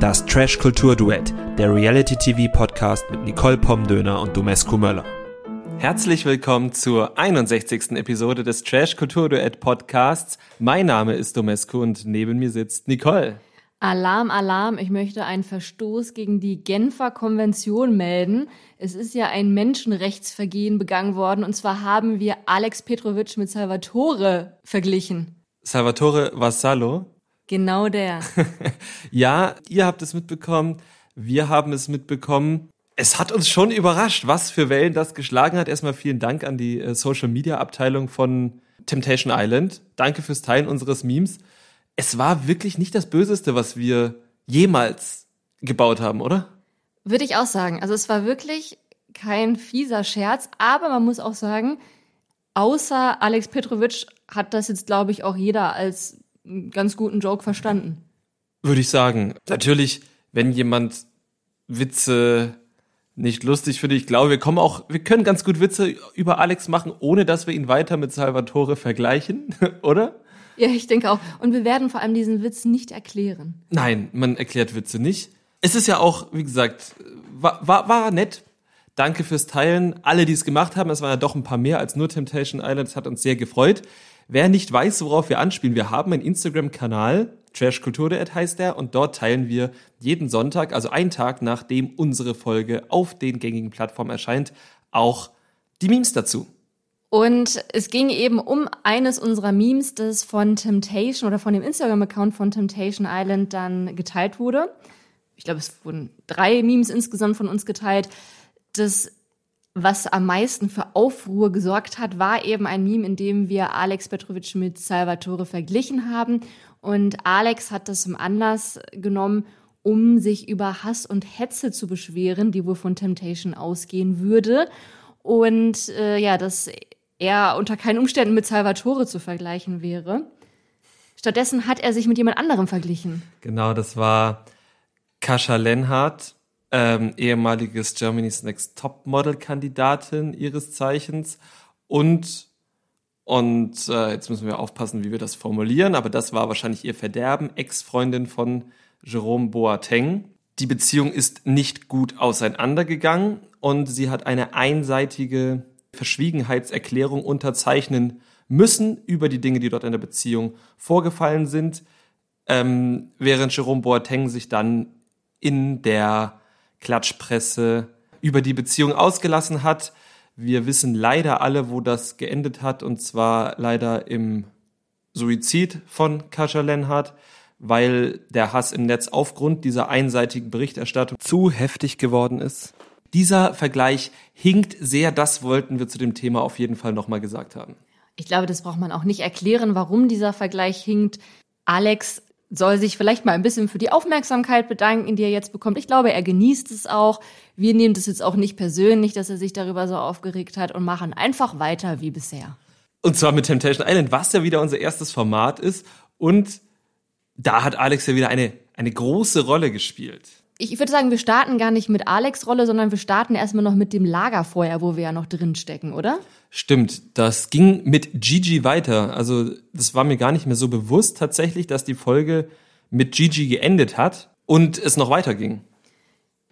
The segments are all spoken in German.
Das Trash Kultur Duett, der Reality TV Podcast mit Nicole Pomdöner und Domescu Möller. Herzlich willkommen zur 61. Episode des Trash Kultur Duett Podcasts. Mein Name ist Domescu und neben mir sitzt Nicole. Alarm, Alarm, ich möchte einen Verstoß gegen die Genfer Konvention melden. Es ist ja ein Menschenrechtsvergehen begangen worden und zwar haben wir Alex Petrovic mit Salvatore verglichen. Salvatore Vassallo? Genau der. ja, ihr habt es mitbekommen, wir haben es mitbekommen. Es hat uns schon überrascht, was für Wellen das geschlagen hat. Erstmal vielen Dank an die äh, Social Media Abteilung von Temptation Island. Danke fürs Teilen unseres Memes. Es war wirklich nicht das Böseste, was wir jemals gebaut haben, oder? Würde ich auch sagen. Also es war wirklich kein fieser Scherz, aber man muss auch sagen, außer Alex Petrovic hat das jetzt, glaube ich, auch jeder als einen ganz guten Joke verstanden. Würde ich sagen. Natürlich, wenn jemand Witze nicht lustig finde, ich glaube, wir kommen auch, wir können ganz gut Witze über Alex machen, ohne dass wir ihn weiter mit Salvatore vergleichen, oder? Ja, ich denke auch. Und wir werden vor allem diesen Witz nicht erklären. Nein, man erklärt Witze nicht. Es ist ja auch, wie gesagt, war, war, war nett. Danke fürs Teilen. Alle, die es gemacht haben, es waren ja doch ein paar mehr als nur Temptation Island. Es hat uns sehr gefreut. Wer nicht weiß, worauf wir anspielen, wir haben einen Instagram-Kanal, Trash heißt der, und dort teilen wir jeden Sonntag, also einen Tag nachdem unsere Folge auf den gängigen Plattformen erscheint, auch die Memes dazu. Und es ging eben um eines unserer Memes, das von Temptation oder von dem Instagram-Account von Temptation Island dann geteilt wurde. Ich glaube, es wurden drei Memes insgesamt von uns geteilt. Das was am meisten für Aufruhr gesorgt hat, war eben ein Meme, in dem wir Alex Petrovic mit Salvatore verglichen haben. Und Alex hat das zum Anlass genommen, um sich über Hass und Hetze zu beschweren, die wohl von Temptation ausgehen würde. Und äh, ja, dass er unter keinen Umständen mit Salvatore zu vergleichen wäre. Stattdessen hat er sich mit jemand anderem verglichen. Genau, das war Kascha Lenhardt, ähm, ehemaliges Germany's Next Top Model Kandidatin ihres Zeichens und und äh, jetzt müssen wir aufpassen, wie wir das formulieren, aber das war wahrscheinlich ihr Verderben, Ex-Freundin von Jerome Boateng. Die Beziehung ist nicht gut auseinandergegangen und sie hat eine einseitige Verschwiegenheitserklärung unterzeichnen müssen über die Dinge, die dort in der Beziehung vorgefallen sind, ähm, während Jerome Boateng sich dann in der Klatschpresse über die Beziehung ausgelassen hat. Wir wissen leider alle, wo das geendet hat, und zwar leider im Suizid von Kascha Lenhardt, weil der Hass im Netz aufgrund dieser einseitigen Berichterstattung zu heftig geworden ist. Dieser Vergleich hinkt sehr, das wollten wir zu dem Thema auf jeden Fall nochmal gesagt haben. Ich glaube, das braucht man auch nicht erklären, warum dieser Vergleich hinkt. Alex soll sich vielleicht mal ein bisschen für die Aufmerksamkeit bedanken, die er jetzt bekommt. Ich glaube, er genießt es auch. Wir nehmen das jetzt auch nicht persönlich, dass er sich darüber so aufgeregt hat und machen einfach weiter wie bisher. Und zwar mit Temptation Island, was ja wieder unser erstes Format ist. Und da hat Alex ja wieder eine, eine große Rolle gespielt ich würde sagen, wir starten gar nicht mit Alex Rolle, sondern wir starten erstmal noch mit dem Lagerfeuer, wo wir ja noch drin stecken, oder? Stimmt, das ging mit Gigi weiter. Also, das war mir gar nicht mehr so bewusst tatsächlich, dass die Folge mit Gigi geendet hat und es noch weiterging.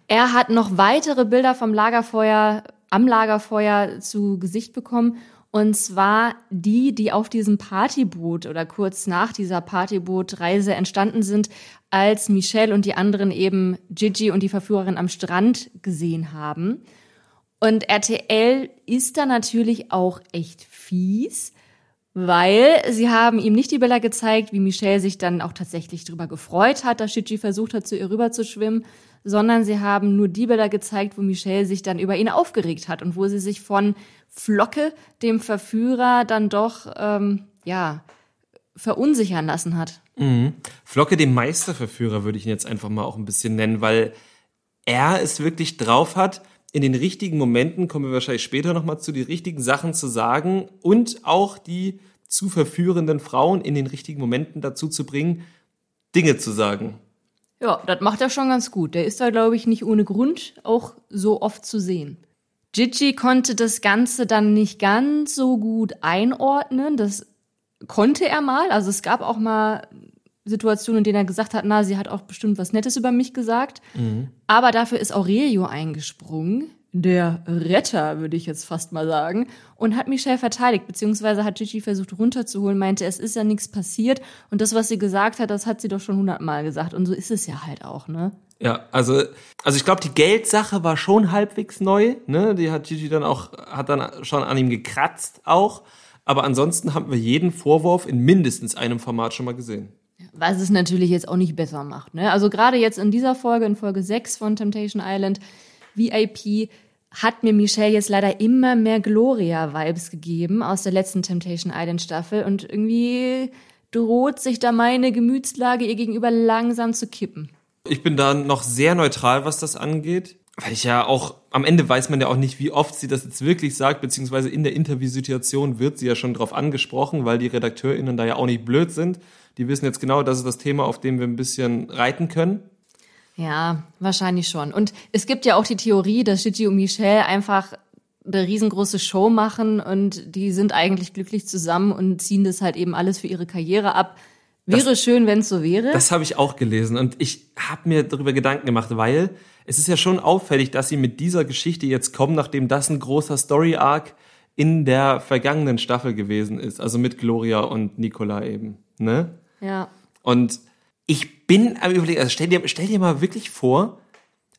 Er hat noch weitere Bilder vom Lagerfeuer, am Lagerfeuer zu Gesicht bekommen und zwar die, die auf diesem Partyboot oder kurz nach dieser Partybootreise entstanden sind, als Michelle und die anderen eben Gigi und die Verführerin am Strand gesehen haben. Und RTL ist da natürlich auch echt fies, weil sie haben ihm nicht die Bilder gezeigt, wie Michelle sich dann auch tatsächlich darüber gefreut hat, dass Gigi versucht hat, zu ihr rüber zu schwimmen, sondern sie haben nur die Bilder gezeigt, wo Michelle sich dann über ihn aufgeregt hat und wo sie sich von Flocke, dem Verführer, dann doch, ähm, ja, verunsichern lassen hat. Mhm. Flocke, dem Meisterverführer, würde ich ihn jetzt einfach mal auch ein bisschen nennen, weil er es wirklich drauf hat, in den richtigen Momenten, kommen wir wahrscheinlich später nochmal zu, die richtigen Sachen zu sagen und auch die zu verführenden Frauen in den richtigen Momenten dazu zu bringen, Dinge zu sagen. Ja, das macht er schon ganz gut. Der ist da, glaube ich, nicht ohne Grund auch so oft zu sehen. Gigi konnte das Ganze dann nicht ganz so gut einordnen. Das konnte er mal. Also es gab auch mal Situationen, in denen er gesagt hat, na, sie hat auch bestimmt was Nettes über mich gesagt. Mhm. Aber dafür ist Aurelio eingesprungen, der Retter, würde ich jetzt fast mal sagen, und hat Michelle verteidigt, beziehungsweise hat Gigi versucht runterzuholen, meinte, es ist ja nichts passiert und das, was sie gesagt hat, das hat sie doch schon hundertmal gesagt und so ist es ja halt auch, ne? Ja, also, also ich glaube, die Geldsache war schon halbwegs neu, ne? Die hat Gigi dann auch, hat dann schon an ihm gekratzt auch, aber ansonsten haben wir jeden Vorwurf in mindestens einem Format schon mal gesehen. Was es natürlich jetzt auch nicht besser macht, ne? Also gerade jetzt in dieser Folge, in Folge 6 von Temptation Island, VIP hat mir Michelle jetzt leider immer mehr Gloria-Vibes gegeben aus der letzten Temptation Island Staffel und irgendwie droht sich da meine Gemütslage ihr gegenüber langsam zu kippen. Ich bin da noch sehr neutral, was das angeht. Weil ich ja auch, am Ende weiß man ja auch nicht, wie oft sie das jetzt wirklich sagt, beziehungsweise in der Interviewsituation wird sie ja schon drauf angesprochen, weil die RedakteurInnen da ja auch nicht blöd sind. Die wissen jetzt genau, das ist das Thema, auf dem wir ein bisschen reiten können. Ja, wahrscheinlich schon. Und es gibt ja auch die Theorie, dass Gigi und Michelle einfach eine riesengroße Show machen und die sind eigentlich glücklich zusammen und ziehen das halt eben alles für ihre Karriere ab. Wäre das, schön, wenn es so wäre. Das habe ich auch gelesen und ich habe mir darüber Gedanken gemacht, weil es ist ja schon auffällig, dass sie mit dieser Geschichte jetzt kommen, nachdem das ein großer Story-Arc in der vergangenen Staffel gewesen ist, also mit Gloria und Nicola eben, ne? Ja. Und ich bin am überlegen, also stell dir, stell dir mal wirklich vor,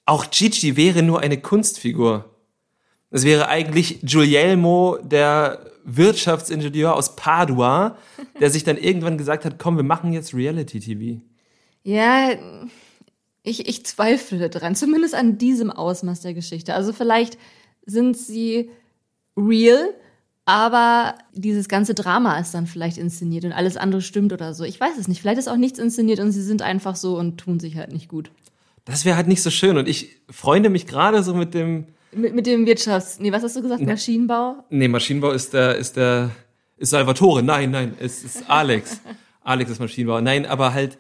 auch Gigi wäre nur eine Kunstfigur. Es wäre eigentlich Giulielmo, der Wirtschaftsingenieur aus Padua, der sich dann irgendwann gesagt hat, komm, wir machen jetzt Reality-TV. Ja, ich, ich zweifle dran, zumindest an diesem Ausmaß der Geschichte. Also vielleicht sind sie real, aber dieses ganze Drama ist dann vielleicht inszeniert und alles andere stimmt oder so. Ich weiß es nicht. Vielleicht ist auch nichts inszeniert und sie sind einfach so und tun sich halt nicht gut. Das wäre halt nicht so schön. Und ich freunde mich gerade so mit dem. Mit, mit dem Wirtschafts-, nee, was hast du gesagt? Ne, Maschinenbau? Nee, Maschinenbau ist der, ist der, ist Salvatore. Nein, nein, es ist Alex. Alex ist Maschinenbau. Nein, aber halt,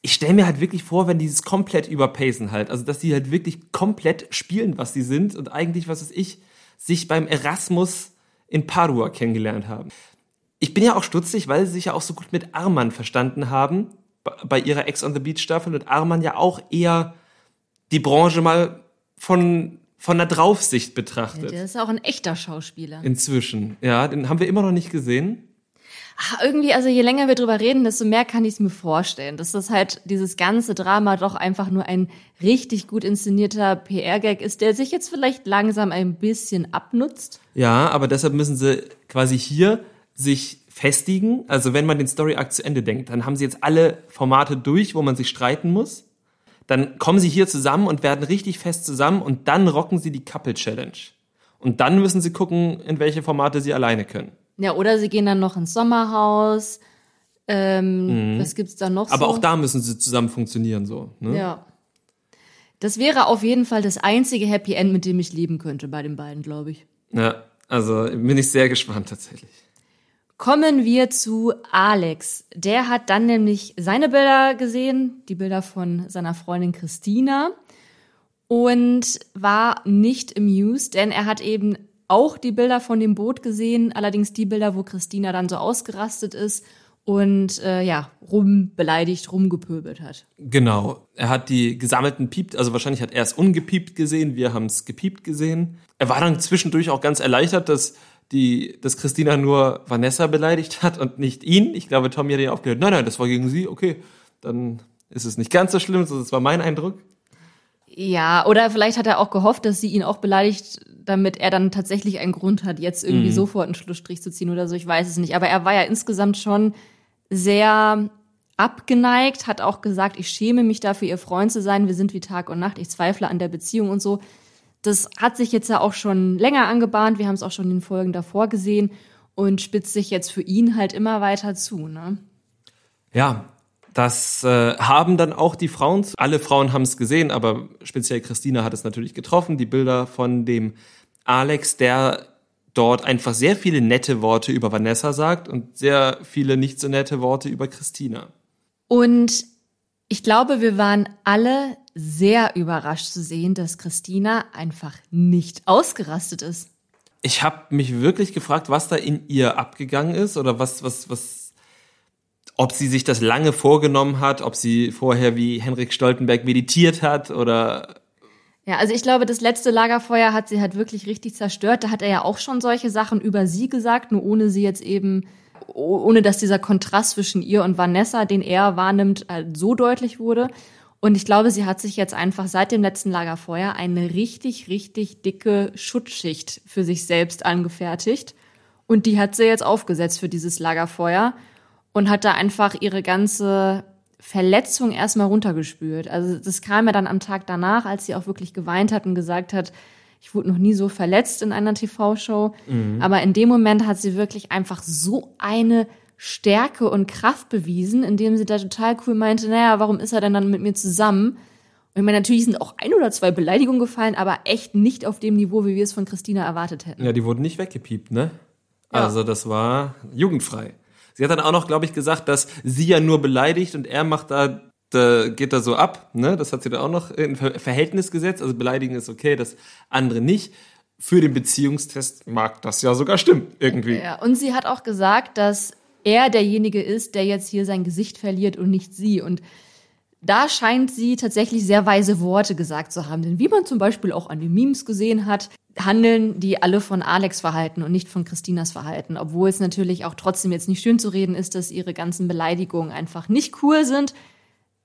ich stelle mir halt wirklich vor, wenn die dieses komplett überpacen halt. Also, dass die halt wirklich komplett spielen, was sie sind und eigentlich, was weiß ich, sich beim Erasmus in Padua kennengelernt haben. Ich bin ja auch stutzig, weil sie sich ja auch so gut mit Arman verstanden haben bei ihrer Ex on the Beach Staffel und Arman ja auch eher die Branche mal von von der Draufsicht betrachtet. Ja, der ist auch ein echter Schauspieler. Inzwischen, ja, den haben wir immer noch nicht gesehen. Ach, irgendwie, also je länger wir drüber reden, desto mehr kann ich es mir vorstellen, dass das halt dieses ganze Drama doch einfach nur ein richtig gut inszenierter PR-Gag ist, der sich jetzt vielleicht langsam ein bisschen abnutzt. Ja, aber deshalb müssen sie quasi hier sich festigen. Also wenn man den Story-Akt zu Ende denkt, dann haben sie jetzt alle Formate durch, wo man sich streiten muss. Dann kommen sie hier zusammen und werden richtig fest zusammen und dann rocken sie die Couple Challenge. Und dann müssen sie gucken, in welche Formate sie alleine können. Ja, oder sie gehen dann noch ins Sommerhaus. Ähm, mhm. Was gibt's da noch? Aber so? auch da müssen sie zusammen funktionieren, so. Ne? Ja. Das wäre auf jeden Fall das einzige Happy End, mit dem ich leben könnte bei den beiden, glaube ich. Ja, also bin ich sehr gespannt tatsächlich. Kommen wir zu Alex. Der hat dann nämlich seine Bilder gesehen, die Bilder von seiner Freundin Christina und war nicht amused, denn er hat eben auch die Bilder von dem Boot gesehen, allerdings die Bilder, wo Christina dann so ausgerastet ist und äh, ja, rumbeleidigt, rumgepöbelt hat. Genau. Er hat die gesammelten Piept, also wahrscheinlich hat er es ungepiept gesehen, wir haben es gepiept gesehen. Er war dann zwischendurch auch ganz erleichtert, dass die, dass Christina nur Vanessa beleidigt hat und nicht ihn. Ich glaube, Tommy hat ihn aufgehört. Nein, nein, das war gegen sie. Okay, dann ist es nicht ganz so schlimm. Das war mein Eindruck. Ja, oder vielleicht hat er auch gehofft, dass sie ihn auch beleidigt, damit er dann tatsächlich einen Grund hat, jetzt irgendwie mhm. sofort einen Schlussstrich zu ziehen oder so. Ich weiß es nicht. Aber er war ja insgesamt schon sehr abgeneigt, hat auch gesagt, ich schäme mich dafür, ihr Freund zu sein. Wir sind wie Tag und Nacht. Ich zweifle an der Beziehung und so. Das hat sich jetzt ja auch schon länger angebahnt. Wir haben es auch schon in den Folgen davor gesehen und spitzt sich jetzt für ihn halt immer weiter zu. Ne? Ja, das äh, haben dann auch die Frauen, alle Frauen haben es gesehen, aber speziell Christina hat es natürlich getroffen, die Bilder von dem Alex, der dort einfach sehr viele nette Worte über Vanessa sagt und sehr viele nicht so nette Worte über Christina. Und ich glaube, wir waren alle sehr überrascht zu sehen, dass Christina einfach nicht ausgerastet ist. Ich habe mich wirklich gefragt, was da in ihr abgegangen ist oder was, was, was ob sie sich das lange vorgenommen hat, ob sie vorher wie Henrik Stoltenberg meditiert hat oder ja, also ich glaube, das letzte Lagerfeuer hat sie halt wirklich richtig zerstört. Da hat er ja auch schon solche Sachen über sie gesagt, nur ohne sie jetzt eben, ohne dass dieser Kontrast zwischen ihr und Vanessa, den er wahrnimmt, halt so deutlich wurde. Und ich glaube, sie hat sich jetzt einfach seit dem letzten Lagerfeuer eine richtig, richtig dicke Schutzschicht für sich selbst angefertigt. Und die hat sie jetzt aufgesetzt für dieses Lagerfeuer und hat da einfach ihre ganze Verletzung erstmal runtergespült. Also das kam ja dann am Tag danach, als sie auch wirklich geweint hat und gesagt hat, ich wurde noch nie so verletzt in einer TV-Show. Mhm. Aber in dem Moment hat sie wirklich einfach so eine Stärke und Kraft bewiesen, indem sie da total cool meinte, naja, warum ist er denn dann mit mir zusammen? Und ich meine, natürlich sind auch ein oder zwei Beleidigungen gefallen, aber echt nicht auf dem Niveau, wie wir es von Christina erwartet hätten. Ja, die wurden nicht weggepiept, ne? Ja. Also das war jugendfrei. Sie hat dann auch noch, glaube ich, gesagt, dass sie ja nur beleidigt und er macht da, da geht da so ab. Ne? Das hat sie dann auch noch in Verhältnis gesetzt. Also beleidigen ist okay, das andere nicht. Für den Beziehungstest mag das ja sogar stimmen, irgendwie. Ja, und sie hat auch gesagt, dass er derjenige ist, der jetzt hier sein Gesicht verliert und nicht sie. Und da scheint sie tatsächlich sehr weise Worte gesagt zu haben. Denn wie man zum Beispiel auch an den Memes gesehen hat, handeln die alle von Alex Verhalten und nicht von Christinas Verhalten. Obwohl es natürlich auch trotzdem jetzt nicht schön zu reden ist, dass ihre ganzen Beleidigungen einfach nicht cool sind.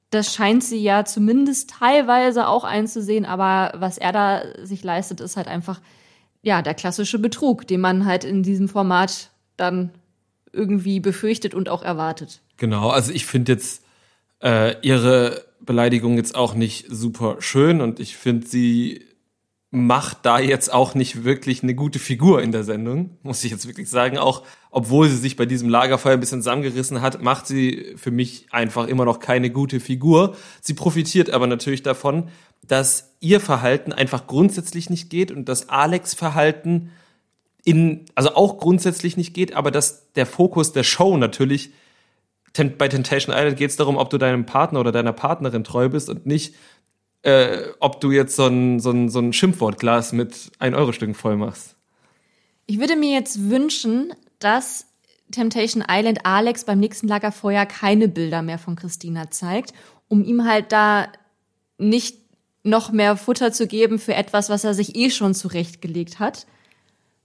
Das scheint sie ja zumindest teilweise auch einzusehen, aber was er da sich leistet, ist halt einfach, ja, der klassische Betrug, den man halt in diesem Format dann irgendwie befürchtet und auch erwartet. Genau, also ich finde jetzt äh, ihre Beleidigung jetzt auch nicht super schön und ich finde sie macht da jetzt auch nicht wirklich eine gute Figur in der Sendung, muss ich jetzt wirklich sagen. Auch obwohl sie sich bei diesem Lagerfeuer ein bisschen zusammengerissen hat, macht sie für mich einfach immer noch keine gute Figur. Sie profitiert aber natürlich davon, dass ihr Verhalten einfach grundsätzlich nicht geht und dass Alex Verhalten in, also auch grundsätzlich nicht geht, aber dass der Fokus der Show natürlich bei Temptation Island geht es darum, ob du deinem Partner oder deiner Partnerin treu bist und nicht, äh, ob du jetzt so ein, so ein, so ein Schimpfwortglas mit 1-Euro-Stücken voll machst. Ich würde mir jetzt wünschen, dass Temptation Island Alex beim nächsten Lagerfeuer keine Bilder mehr von Christina zeigt, um ihm halt da nicht noch mehr Futter zu geben für etwas, was er sich eh schon zurechtgelegt hat.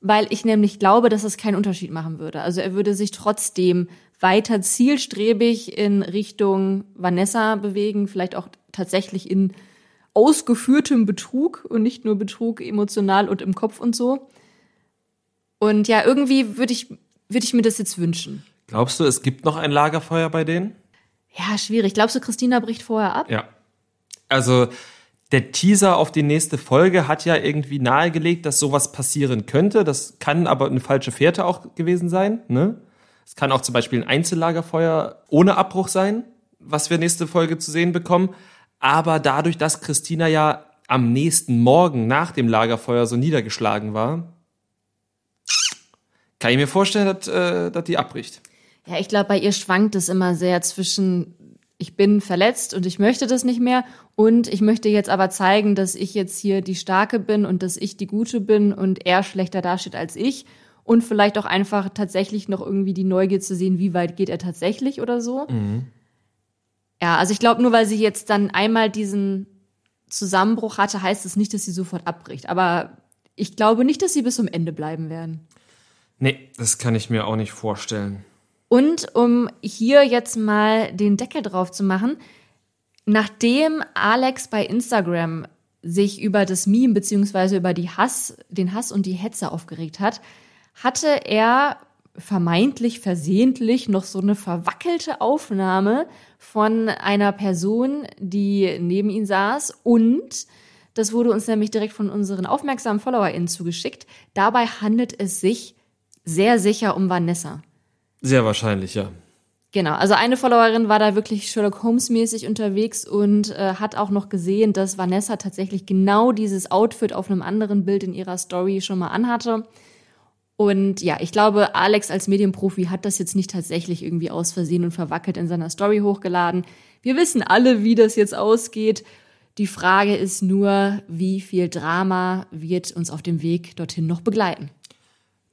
Weil ich nämlich glaube, dass es keinen Unterschied machen würde. Also er würde sich trotzdem weiter zielstrebig in Richtung Vanessa bewegen, vielleicht auch tatsächlich in ausgeführtem Betrug und nicht nur Betrug emotional und im Kopf und so. Und ja, irgendwie würde ich, würde ich mir das jetzt wünschen. Glaubst du, es gibt noch ein Lagerfeuer bei denen? Ja, schwierig. Glaubst du, Christina bricht vorher ab? Ja. Also, der Teaser auf die nächste Folge hat ja irgendwie nahegelegt, dass sowas passieren könnte. Das kann aber eine falsche Fährte auch gewesen sein. Ne? Es kann auch zum Beispiel ein Einzellagerfeuer ohne Abbruch sein, was wir nächste Folge zu sehen bekommen. Aber dadurch, dass Christina ja am nächsten Morgen nach dem Lagerfeuer so niedergeschlagen war, kann ich mir vorstellen, dass, äh, dass die abbricht. Ja, ich glaube, bei ihr schwankt es immer sehr zwischen ich bin verletzt und ich möchte das nicht mehr und ich möchte jetzt aber zeigen, dass ich jetzt hier die Starke bin und dass ich die Gute bin und er schlechter dasteht als ich und vielleicht auch einfach tatsächlich noch irgendwie die Neugier zu sehen, wie weit geht er tatsächlich oder so. Mhm. Ja, also ich glaube, nur weil sie jetzt dann einmal diesen Zusammenbruch hatte, heißt es das nicht, dass sie sofort abbricht. Aber ich glaube nicht, dass sie bis zum Ende bleiben werden. Nee, das kann ich mir auch nicht vorstellen. Und um hier jetzt mal den Deckel drauf zu machen, nachdem Alex bei Instagram sich über das Meme beziehungsweise über die Hass, den Hass und die Hetze aufgeregt hat, hatte er vermeintlich versehentlich noch so eine verwackelte Aufnahme von einer Person, die neben ihm saß und das wurde uns nämlich direkt von unseren aufmerksamen FollowerInnen zugeschickt. Dabei handelt es sich sehr sicher um Vanessa. Sehr wahrscheinlich, ja. Genau, also eine Followerin war da wirklich Sherlock Holmes mäßig unterwegs und äh, hat auch noch gesehen, dass Vanessa tatsächlich genau dieses Outfit auf einem anderen Bild in ihrer Story schon mal anhatte. Und ja, ich glaube, Alex als Medienprofi hat das jetzt nicht tatsächlich irgendwie aus Versehen und verwackelt in seiner Story hochgeladen. Wir wissen alle, wie das jetzt ausgeht. Die Frage ist nur, wie viel Drama wird uns auf dem Weg dorthin noch begleiten.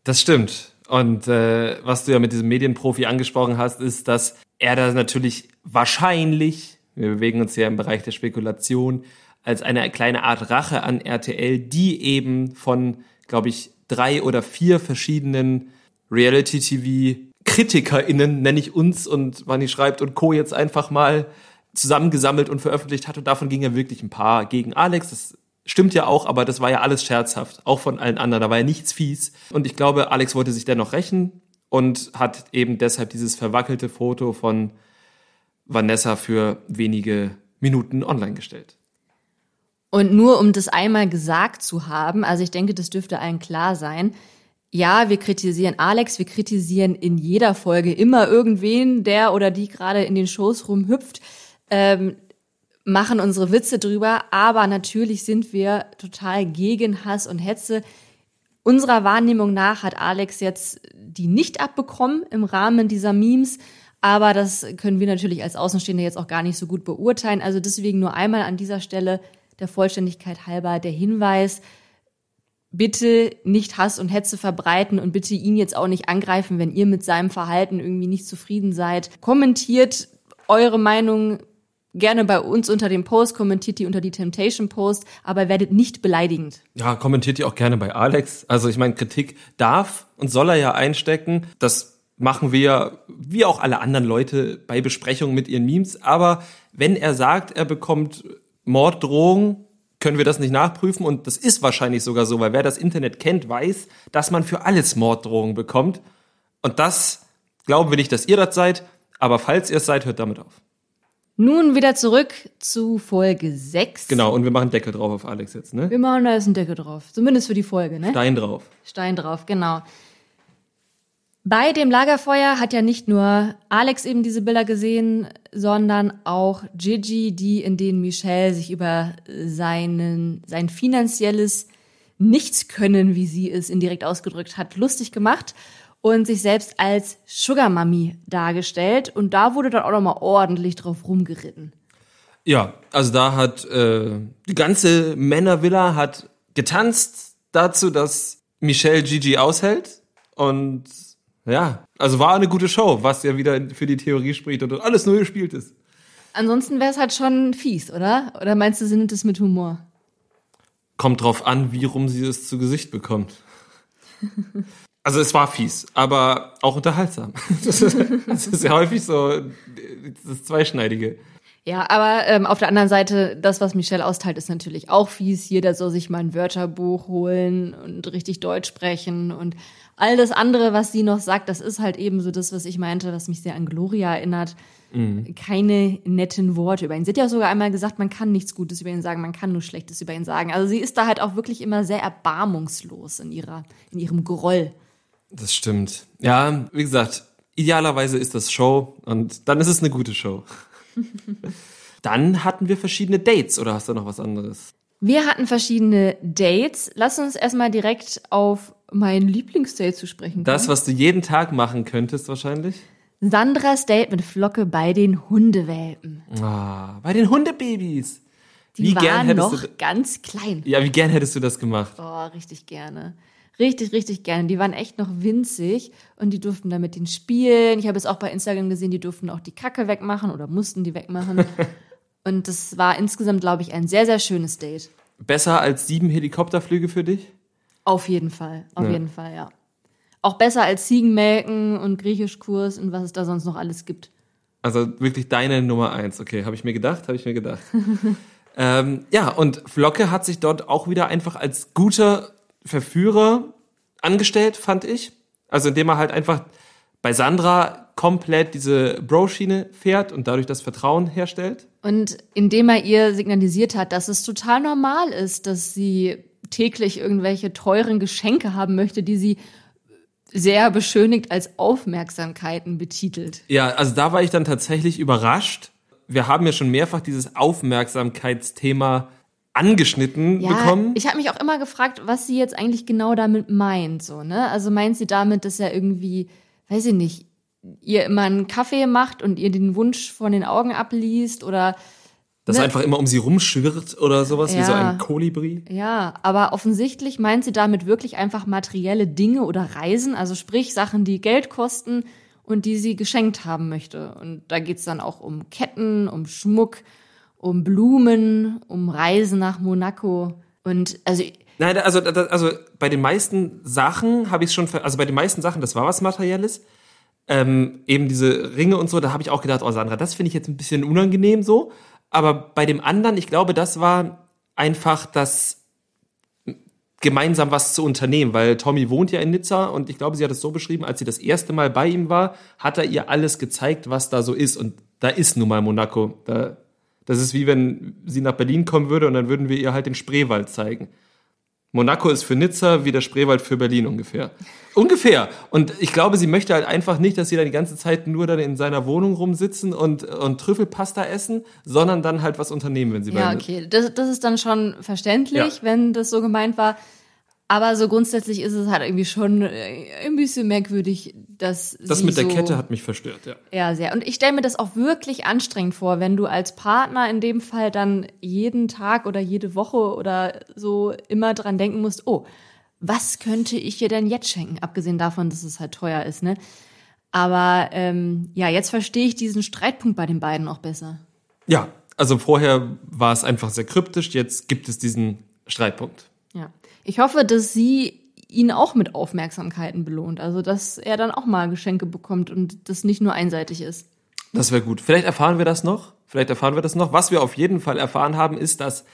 Das stimmt. Und äh, was du ja mit diesem Medienprofi angesprochen hast, ist, dass er da natürlich wahrscheinlich, wir bewegen uns ja im Bereich der Spekulation, als eine kleine Art Rache an RTL, die eben von, glaube ich, drei oder vier verschiedenen Reality-TV-KritikerInnen, nenne ich uns und Wanni schreibt und Co. jetzt einfach mal zusammengesammelt und veröffentlicht hat. Und davon ging ja wirklich ein paar gegen Alex. Das stimmt ja auch, aber das war ja alles scherzhaft. Auch von allen anderen. Da war ja nichts fies. Und ich glaube, Alex wollte sich dennoch rächen und hat eben deshalb dieses verwackelte Foto von Vanessa für wenige Minuten online gestellt. Und nur um das einmal gesagt zu haben, also ich denke, das dürfte allen klar sein. Ja, wir kritisieren Alex, wir kritisieren in jeder Folge immer irgendwen, der oder die gerade in den Shows rumhüpft, ähm, machen unsere Witze drüber, aber natürlich sind wir total gegen Hass und Hetze. Unserer Wahrnehmung nach hat Alex jetzt die nicht abbekommen im Rahmen dieser Memes, aber das können wir natürlich als Außenstehende jetzt auch gar nicht so gut beurteilen. Also deswegen nur einmal an dieser Stelle der Vollständigkeit halber der Hinweis, bitte nicht Hass und Hetze verbreiten und bitte ihn jetzt auch nicht angreifen, wenn ihr mit seinem Verhalten irgendwie nicht zufrieden seid. Kommentiert eure Meinung gerne bei uns unter dem Post, kommentiert die unter die Temptation Post, aber werdet nicht beleidigend. Ja, kommentiert die auch gerne bei Alex. Also ich meine, Kritik darf und soll er ja einstecken. Das machen wir, wie auch alle anderen Leute, bei Besprechungen mit ihren Memes. Aber wenn er sagt, er bekommt Morddrohungen, können wir das nicht nachprüfen und das ist wahrscheinlich sogar so, weil wer das Internet kennt, weiß, dass man für alles Morddrohungen bekommt. Und das glauben wir nicht, dass ihr das seid, aber falls ihr es seid, hört damit auf. Nun wieder zurück zu Folge 6. Genau, und wir machen Deckel drauf auf Alex jetzt, ne? Wir machen da jetzt einen Deckel drauf. Zumindest für die Folge, ne? Stein drauf. Stein drauf, genau. Bei dem Lagerfeuer hat ja nicht nur Alex eben diese Bilder gesehen, sondern auch Gigi, die in denen Michelle sich über seinen, sein finanzielles Nichtskönnen, wie sie es indirekt ausgedrückt hat, lustig gemacht und sich selbst als Sugar Mami dargestellt. Und da wurde dann auch nochmal ordentlich drauf rumgeritten. Ja, also da hat äh, die ganze Männervilla hat getanzt dazu, dass Michelle Gigi aushält und ja, also war eine gute Show, was ja wieder für die Theorie spricht und alles nur gespielt ist. Ansonsten wäre es halt schon fies, oder? Oder meinst du, sie nimmt es mit Humor? Kommt drauf an, wie rum sie es zu Gesicht bekommt. Also es war fies, aber auch unterhaltsam. Das ist, das ist ja häufig so das Zweischneidige. Ja, aber ähm, auf der anderen Seite, das, was Michelle austeilt, ist natürlich auch fies. Jeder soll sich mal ein Wörterbuch holen und richtig Deutsch sprechen und all das andere, was sie noch sagt, das ist halt eben so das, was ich meinte, was mich sehr an Gloria erinnert. Mhm. Keine netten Worte über ihn. Sie hat ja sogar einmal gesagt, man kann nichts Gutes über ihn sagen, man kann nur Schlechtes über ihn sagen. Also sie ist da halt auch wirklich immer sehr erbarmungslos in ihrer, in ihrem Groll. Das stimmt. Ja, wie gesagt, idealerweise ist das Show und dann ist es eine gute Show. dann hatten wir verschiedene Dates oder hast du noch was anderes? Wir hatten verschiedene Dates. Lass uns erstmal direkt auf mein Lieblingsdate zu sprechen. Das, was du jeden Tag machen könntest, wahrscheinlich? Sandras Date mit Flocke bei den Hundewelpen. Ah, bei den Hundebabys. Die wie waren noch du, ganz klein. Ja, wie gern hättest du das gemacht? Oh, richtig gerne. Richtig, richtig gerne. Die waren echt noch winzig und die durften da mit den spielen. Ich habe es auch bei Instagram gesehen, die durften auch die Kacke wegmachen oder mussten die wegmachen. und das war insgesamt, glaube ich, ein sehr, sehr schönes Date. Besser als sieben Helikopterflüge für dich? Auf jeden Fall, auf ja. jeden Fall, ja. Auch besser als Ziegenmelken und Griechischkurs und was es da sonst noch alles gibt. Also wirklich deine Nummer eins. Okay, habe ich mir gedacht, habe ich mir gedacht. ähm, ja, und Flocke hat sich dort auch wieder einfach als guter Verführer angestellt, fand ich. Also indem er halt einfach bei Sandra komplett diese Bro-Schiene fährt und dadurch das Vertrauen herstellt. Und indem er ihr signalisiert hat, dass es total normal ist, dass sie täglich irgendwelche teuren Geschenke haben möchte, die sie sehr beschönigt als Aufmerksamkeiten betitelt. Ja, also da war ich dann tatsächlich überrascht. Wir haben ja schon mehrfach dieses Aufmerksamkeitsthema angeschnitten ja, bekommen. Ich habe mich auch immer gefragt, was sie jetzt eigentlich genau damit meint. So, ne? Also meint sie damit, dass er irgendwie, weiß ich nicht, ihr immer einen Kaffee macht und ihr den Wunsch von den Augen abliest oder dass ne? einfach immer um sie rumschwirrt oder sowas, ja. wie so ein Kolibri. Ja, aber offensichtlich meint sie damit wirklich einfach materielle Dinge oder Reisen, also sprich Sachen, die Geld kosten und die sie geschenkt haben möchte. Und da geht's dann auch um Ketten, um Schmuck, um Blumen, um Reisen nach Monaco. Und also Nein, also, also bei den meisten Sachen habe ich schon, also bei den meisten Sachen, das war was Materielles. Ähm, eben diese Ringe und so, da habe ich auch gedacht, oh Sandra, das finde ich jetzt ein bisschen unangenehm so. Aber bei dem anderen, ich glaube, das war einfach das gemeinsam was zu unternehmen, weil Tommy wohnt ja in Nizza und ich glaube, sie hat es so beschrieben, als sie das erste Mal bei ihm war, hat er ihr alles gezeigt, was da so ist. Und da ist nun mal Monaco. Da, das ist wie wenn sie nach Berlin kommen würde und dann würden wir ihr halt den Spreewald zeigen. Monaco ist für Nizza wie der Spreewald für Berlin ungefähr. Ungefähr. Und ich glaube, sie möchte halt einfach nicht, dass sie da die ganze Zeit nur dann in seiner Wohnung rumsitzen und, und Trüffelpasta essen, sondern dann halt was unternehmen, wenn sie Ja, okay. Das, das ist dann schon verständlich, Ja. wenn das so gemeint war. Aber so grundsätzlich ist es halt irgendwie schon äh, ein bisschen merkwürdig, dass Das mit der so Kette hat mich verstört, ja. Ja, sehr. Und ich stelle mir das auch wirklich anstrengend vor, wenn du als Partner in dem Fall dann jeden Tag oder jede Woche oder so immer dran denken musst, oh, was könnte ich ihr denn jetzt schenken? Abgesehen davon, dass es halt teuer ist, ne? Aber ähm, ja, jetzt verstehe ich diesen Streitpunkt bei den beiden auch besser. Ja, also vorher war es einfach sehr kryptisch, jetzt gibt es diesen Streitpunkt. Ich hoffe, dass sie ihn auch mit Aufmerksamkeiten belohnt. Also, dass er dann auch mal Geschenke bekommt und das nicht nur einseitig ist. Das wäre gut. Vielleicht erfahren wir das noch. Vielleicht erfahren wir das noch. Was wir auf jeden Fall erfahren haben, ist, dass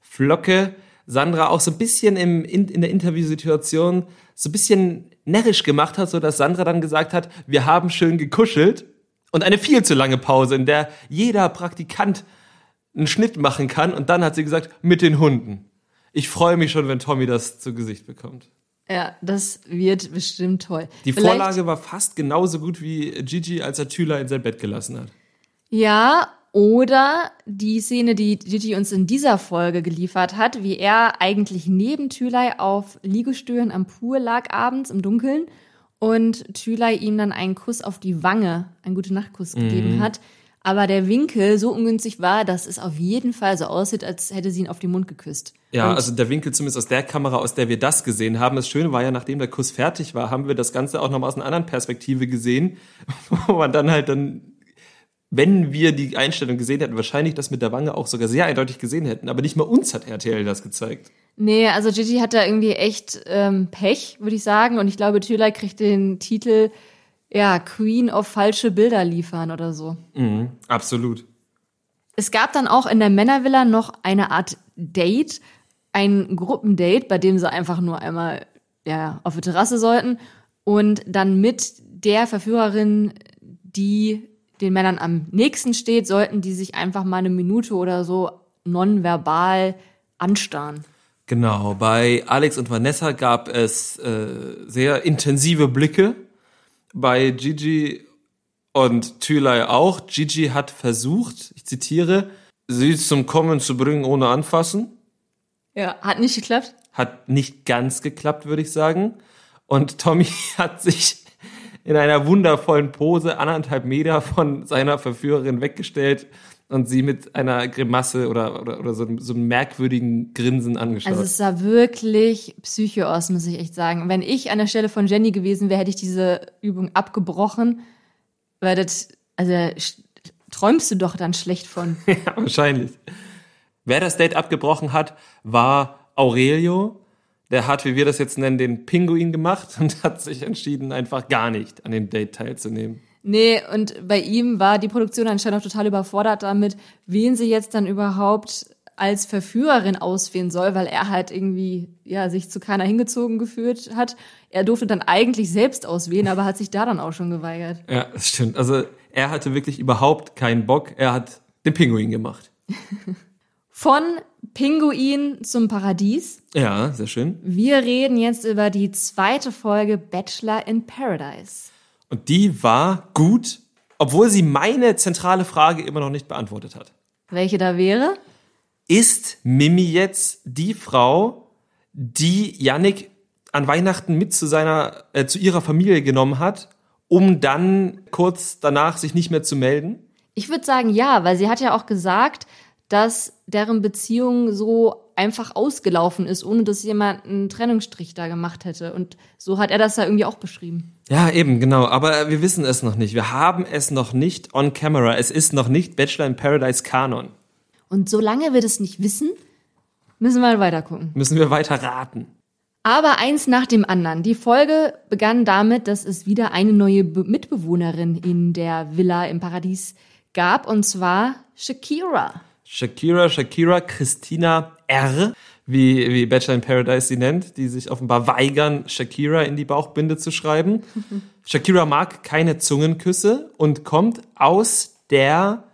Flocke Sandra auch so ein bisschen im, in, in der Interviewsituation so ein bisschen närrisch gemacht hat, so dass Sandra dann gesagt hat, wir haben schön gekuschelt und eine viel zu lange Pause, in der jeder Praktikant einen Schnitt machen kann und dann hat sie gesagt, mit den Hunden. Ich freue mich schon, wenn Tommy das zu Gesicht bekommt. Ja, das wird bestimmt toll. Die Vielleicht- Vorlage war fast genauso gut wie Gigi, als er Thüler in sein Bett gelassen hat. Ja, oder die Szene, die Gigi uns in dieser Folge geliefert hat, wie er eigentlich neben Thülei auf Liegestühlen am Pool lag abends im Dunkeln und Thülei ihm dann einen Kuss auf die Wange, einen gute Nachtkuss gegeben Mhm. hat. Aber der Winkel so ungünstig war, dass es auf jeden Fall so aussieht, als hätte sie ihn auf den Mund geküsst. Ja, Und also der Winkel zumindest aus der Kamera, aus der wir das gesehen haben. Das Schöne war ja, nachdem der Kuss fertig war, haben wir das Ganze auch nochmal aus einer anderen Perspektive gesehen, wo man dann halt dann, wenn wir die Einstellung gesehen hätten, wahrscheinlich das mit der Wange auch sogar sehr eindeutig gesehen hätten. Aber nicht mal uns hat RTL das gezeigt. Nee, also Gigi hat da irgendwie echt ähm, Pech, würde ich sagen. Und ich glaube, Thülei kriegt den Titel, ja, Queen of falsche Bilder liefern oder so. Mhm, absolut. Es gab dann auch in der Männervilla noch eine Art Date, ein Gruppendate, bei dem sie einfach nur einmal ja, auf die Terrasse sollten und dann mit der Verführerin, die den Männern am nächsten steht, sollten die sich einfach mal eine Minute oder so nonverbal anstarren. Genau, bei Alex und Vanessa gab es äh, sehr intensive Blicke. Bei Gigi und Thülei auch. Gigi hat versucht, ich zitiere, sie zum Kommen zu bringen ohne anfassen. Ja, hat nicht geklappt. Hat nicht ganz geklappt, würde ich sagen. Und Tommy hat sich in einer wundervollen Pose anderthalb Meter von seiner Verführerin weggestellt und sie mit einer Grimasse oder, oder, oder so, einem- so einem merkwürdigen Grinsen angeschaut. Also es sah wirklich psycho aus, muss ich echt sagen. Wenn ich an der Stelle von Jenny gewesen wäre, hätte ich diese Übung abgebrochen, weil das, also träumst du doch dann schlecht von. Ja, wahrscheinlich. Wer das Date abgebrochen hat, war Aurelio. Der hat, wie wir das jetzt nennen, den Pinguin gemacht und hat sich entschieden, einfach gar nicht an dem Date teilzunehmen. Nee, und bei ihm war die Produktion anscheinend auch total überfordert damit, wen sie jetzt dann überhaupt als Verführerin auswählen soll, weil er halt irgendwie, ja, sich zu keiner hingezogen gefühlt hat. Er durfte dann eigentlich selbst auswählen, aber hat sich da dann auch schon geweigert. Ja, das stimmt. Also er hatte wirklich überhaupt keinen Bock. Er hat den Pinguin gemacht. Von Pinguin zum Paradies. Ja, sehr schön. Wir reden jetzt über die zweite Folge Bachelor in Paradise. Und die war gut, obwohl sie meine zentrale Frage immer noch nicht beantwortet hat. Welche da wäre? Ist Mimi jetzt die Frau, die Yannick an Weihnachten mit zu seiner, äh, zu ihrer Familie genommen hat, um dann kurz danach sich nicht mehr zu melden? Ich würde sagen ja, weil sie hat ja auch gesagt, dass deren Beziehung so einfach ausgelaufen ist, ohne dass jemand einen Trennungsstrich da gemacht hätte. Und so hat er das da irgendwie auch beschrieben. Ja, eben, genau. Aber wir wissen es noch nicht. Wir haben es noch nicht on camera. Es ist noch nicht Bachelor in Paradise Kanon. Und solange wir das nicht wissen, müssen wir weiter gucken. Müssen wir weiter raten. Aber eins nach dem anderen. Die Folge begann damit, dass es wieder eine neue Be Mitbewohnerin in der Villa im Paradies gab, und zwar Shakira. Shakira, Shakira, Christina R., wie, wie Bachelor in Paradise sie nennt, die sich offenbar weigern, Shakira in die Bauchbinde zu schreiben. Shakira mag keine Zungenküsse und kommt aus der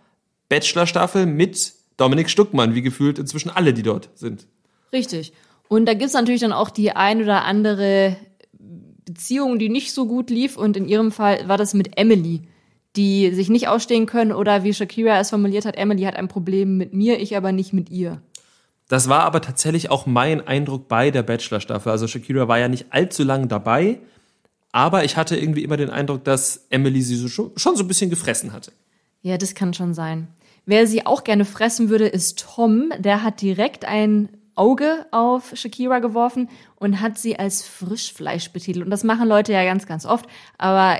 Bachelor-Staffel mit Dominik Stuckmann, wie gefühlt inzwischen alle, die dort sind. Richtig. Und da gibt's natürlich dann auch die ein oder andere Beziehung, die nicht so gut lief. Und in ihrem Fall war das mit Emily, die sich nicht ausstehen können. Oder wie Shakira es formuliert hat, Emily hat ein Problem mit mir, ich aber nicht mit ihr. Das war aber tatsächlich auch mein Eindruck bei der Bachelor-Staffel. Also Shakira war ja nicht allzu lang dabei, aber ich hatte irgendwie immer den Eindruck, dass Emily sie so schon, schon so ein bisschen gefressen hatte. Ja, das kann schon sein. Wer sie auch gerne fressen würde, ist Tom. Der hat direkt ein Auge auf Shakira geworfen und hat sie als Frischfleisch betitelt. Und das machen Leute ja ganz, ganz oft. Aber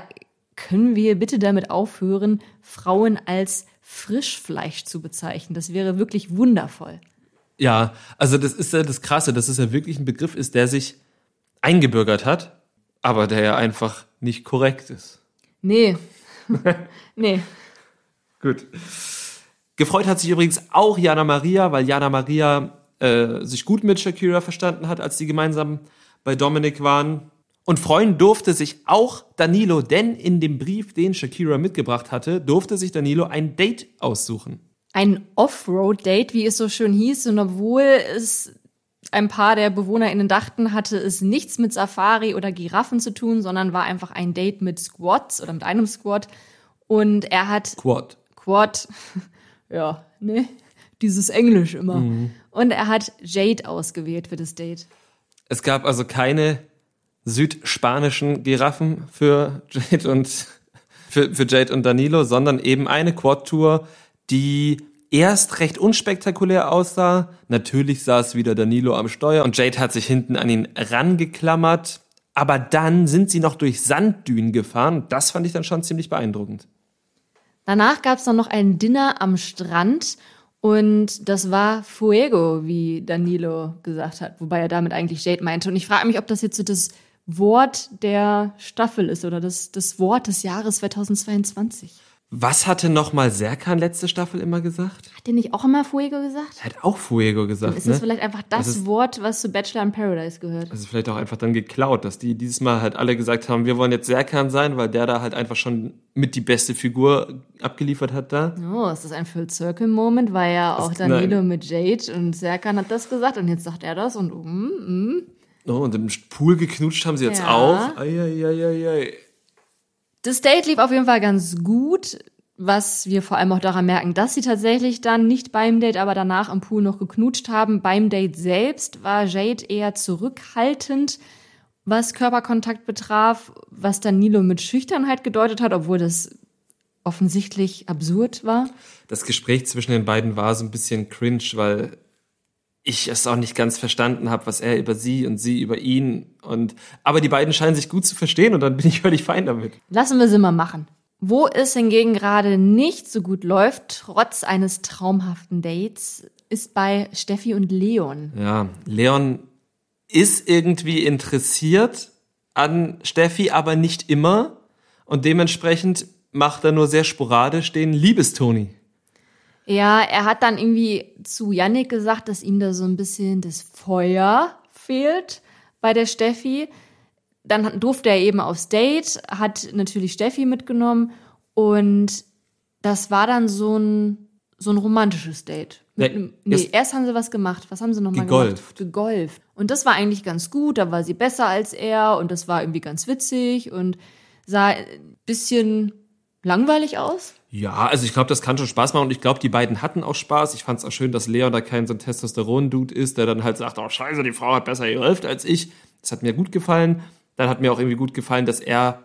können wir bitte damit aufhören, Frauen als Frischfleisch zu bezeichnen? Das wäre wirklich wundervoll. Ja, also das ist ja das Krasse, dass es ja wirklich ein Begriff ist, der sich eingebürgert hat, aber der ja einfach nicht korrekt ist. Nee. nee. Gut. Gefreut hat sich übrigens auch Jana Maria, weil Jana Maria äh, sich gut mit Shakira verstanden hat, als die gemeinsam bei Dominik waren. Und freuen durfte sich auch Danilo, denn in dem Brief, den Shakira mitgebracht hatte, durfte sich Danilo ein Date aussuchen. Ein Offroad-Date, wie es so schön hieß, und obwohl es ein paar der BewohnerInnen dachten, hatte es nichts mit Safari oder Giraffen zu tun, sondern war einfach ein Date mit Squads oder mit einem Squad. Und er hat. Quad. Quad. ja, ne? Dieses Englisch immer. Mhm. Und er hat Jade ausgewählt für das Date. Es gab also keine südspanischen Giraffen für Jade und für, für Jade und Danilo, sondern eben eine Quad-Tour, die erst recht unspektakulär aussah. Natürlich saß wieder Danilo am Steuer und Jade hat sich hinten an ihn rangeklammert. Aber dann sind sie noch durch Sanddünen gefahren. Das fand ich dann schon ziemlich beeindruckend. Danach gab es dann noch ein Dinner am Strand und das war Fuego, wie Danilo gesagt hat, wobei er damit eigentlich Jade meinte. Und ich frage mich, ob das jetzt so das Wort der Staffel ist oder das, das Wort des Jahres 2022. Was hatte nochmal Serkan letzte Staffel immer gesagt? Hat er nicht auch immer Fuego gesagt? Er hat auch Fuego gesagt. Dann ist das ne? vielleicht einfach das, das Wort, was zu Bachelor in Paradise gehört? Das ist vielleicht auch einfach dann geklaut, dass die dieses Mal halt alle gesagt haben, wir wollen jetzt Serkan sein, weil der da halt einfach schon mit die beste Figur abgeliefert hat da. Oh, ist das ein Full Circle Moment? War ja auch Danilo nein. mit Jade und Serkan hat das gesagt und jetzt sagt er das und um, mm. Oh, und im Pool geknutscht haben sie jetzt Ja. auch. Eieieiei. Das Date lief auf jeden Fall ganz gut, was wir vor allem auch daran merken, dass sie tatsächlich dann nicht beim Date, aber danach am Pool noch geknutscht haben. Beim Date selbst war Jade eher zurückhaltend, was Körperkontakt betraf, was Danilo mit Schüchternheit gedeutet hat, obwohl das offensichtlich absurd war. Das Gespräch zwischen den beiden war so ein bisschen cringe, weil ich es auch nicht ganz verstanden habe, was er über sie und sie über ihn und aber die beiden scheinen sich gut zu verstehen und dann bin ich völlig fein damit. Lassen wir sie mal machen. Wo es hingegen gerade nicht so gut läuft, trotz eines traumhaften Dates, ist bei Steffi und Leon. Ja, Leon ist irgendwie interessiert an Steffi, aber nicht immer und dementsprechend macht er nur sehr sporadisch den Liebestoni. Ja, er hat dann irgendwie zu Yannick gesagt, dass ihm da so ein bisschen das Feuer fehlt bei der Steffi. Dann durfte er eben aufs Date, hat natürlich Steffi mitgenommen und das war dann so ein, so ein romantisches Date. Mit Nee, einem, nee, erst- haben sie was gemacht. Was haben sie nochmal gemacht? Gegolft. Und das war eigentlich ganz gut. Da war sie besser als er und das war irgendwie ganz witzig und sah ein bisschen langweilig aus. Ja, also ich glaube, das kann schon Spaß machen und ich glaube, die beiden hatten auch Spaß. Ich fand es auch schön, dass Leon da kein so ein Testosteron-Dude ist, der dann halt sagt, oh scheiße, die Frau hat besser geholfen als ich. Das hat mir gut gefallen. Dann hat mir auch irgendwie gut gefallen, dass er,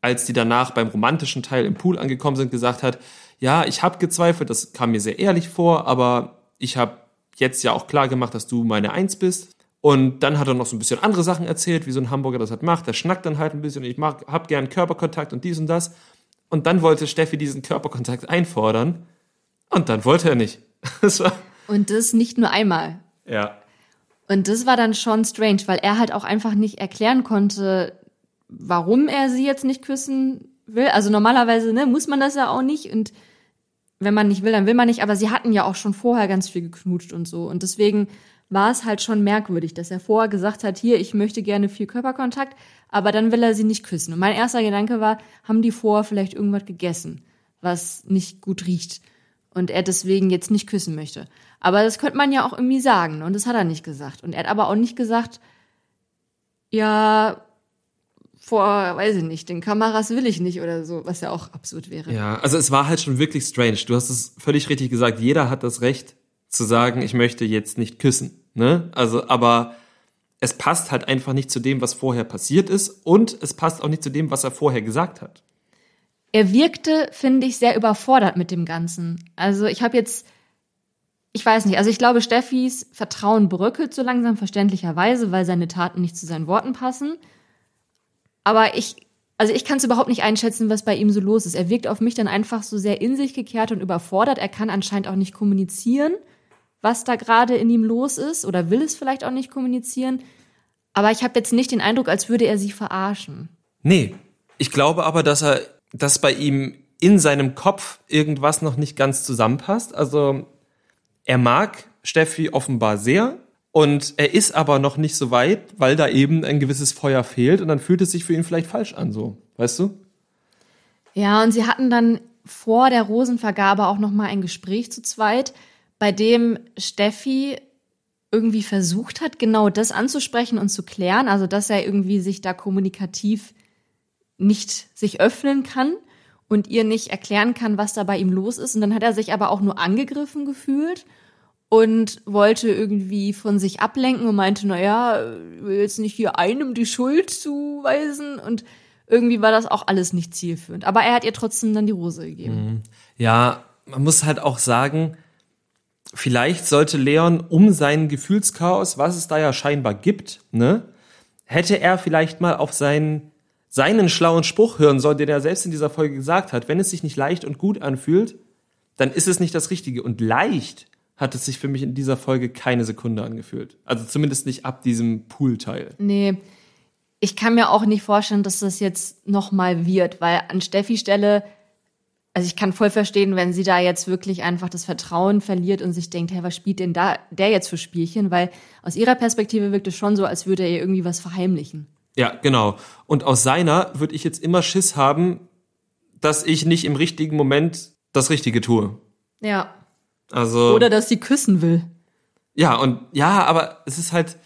als die danach beim romantischen Teil im Pool angekommen sind, gesagt hat, ja, ich habe gezweifelt, das kam mir sehr ehrlich vor, aber ich habe jetzt ja auch klar gemacht, dass du meine Eins bist. Und dann hat er noch so ein bisschen andere Sachen erzählt, wie so ein Hamburger das halt macht. Der schnackt dann halt ein bisschen. Ich mag, hab gern Körperkontakt und dies und das. Und dann wollte Steffi diesen Körperkontakt einfordern. Und dann wollte er nicht. Das war, Und das nicht nur einmal. ja. Und das war dann schon strange, weil er halt auch einfach nicht erklären konnte, warum er sie jetzt nicht küssen will. Also normalerweise ne, muss man das ja auch nicht. Und wenn man nicht will, dann will man nicht. Aber sie hatten ja auch schon vorher ganz viel geknutscht und so. Und deswegen war es halt schon merkwürdig, dass er vorher gesagt hat, hier, ich möchte gerne viel Körperkontakt, aber dann will er sie nicht küssen. Und mein erster Gedanke war, haben die vorher vielleicht irgendwas gegessen, was nicht gut riecht und er deswegen jetzt nicht küssen möchte. Aber das könnte man ja auch irgendwie sagen und das hat er nicht gesagt. Und er hat aber auch nicht gesagt, ja, vor, weiß ich nicht, den Kameras will ich nicht oder so, was ja auch absurd wäre. Ja, also es war halt schon wirklich strange. Du hast es völlig richtig gesagt. Jeder hat das Recht zu sagen, ich möchte jetzt nicht küssen. Ne? Also, aber es passt halt einfach nicht zu dem, was vorher passiert ist und es passt auch nicht zu dem, was er vorher gesagt hat. Er wirkte, finde ich, sehr überfordert mit dem Ganzen. Also ich habe jetzt, ich weiß nicht, also ich glaube, Steffis Vertrauen bröckelt so langsam verständlicherweise, weil seine Taten nicht zu seinen Worten passen. Aber ich, also ich kann es überhaupt nicht einschätzen, was bei ihm so los ist. Er wirkt auf mich dann einfach so sehr in sich gekehrt und überfordert. Er kann anscheinend auch nicht kommunizieren, was da gerade in ihm los ist oder will es vielleicht auch nicht kommunizieren. Aber ich habe jetzt nicht den Eindruck, als würde er sie verarschen. Nee, ich glaube aber, dass er, dass bei ihm in seinem Kopf irgendwas noch nicht ganz zusammenpasst. Also er mag Steffi offenbar sehr und er ist aber noch nicht so weit, weil da eben ein gewisses Feuer fehlt und dann fühlt es sich für ihn vielleicht falsch an, so, weißt du? Ja, und sie hatten dann vor der Rosenvergabe auch noch mal ein Gespräch zu zweit, bei dem Steffi irgendwie versucht hat, genau das anzusprechen und zu klären, also dass er irgendwie sich da kommunikativ nicht sich öffnen kann und ihr nicht erklären kann, was da bei ihm los ist. Und dann hat er sich aber auch nur angegriffen gefühlt und wollte irgendwie von sich ablenken und meinte, naja, will jetzt nicht hier einem die Schuld zuweisen und irgendwie war das auch alles nicht zielführend. Aber er hat ihr trotzdem dann die Rose gegeben. Ja, man muss halt auch sagen, vielleicht sollte Leon um sein Gefühlschaos, was es da ja scheinbar gibt, ne, hätte er vielleicht mal auf seinen, seinen schlauen Spruch hören sollen, den er selbst in dieser Folge gesagt hat. Wenn es sich nicht leicht und gut anfühlt, dann ist es nicht das Richtige. Und leicht hat es sich für mich in dieser Folge keine Sekunde angefühlt. Also zumindest nicht ab diesem Pool-Teil. Nee, ich kann mir auch nicht vorstellen, dass das jetzt nochmal wird, weil an Steffi Stelle, also ich kann voll verstehen, wenn sie da jetzt wirklich einfach das Vertrauen verliert und sich denkt, hey, was spielt denn da der jetzt für Spielchen? Weil aus ihrer Perspektive wirkt es schon so, als würde er ihr irgendwie was verheimlichen. Ja, genau. Und aus seiner würde ich jetzt immer Schiss haben, dass ich nicht im richtigen Moment das Richtige tue. Ja. Also. Oder dass sie küssen will. Ja, und ja, aber es ist halt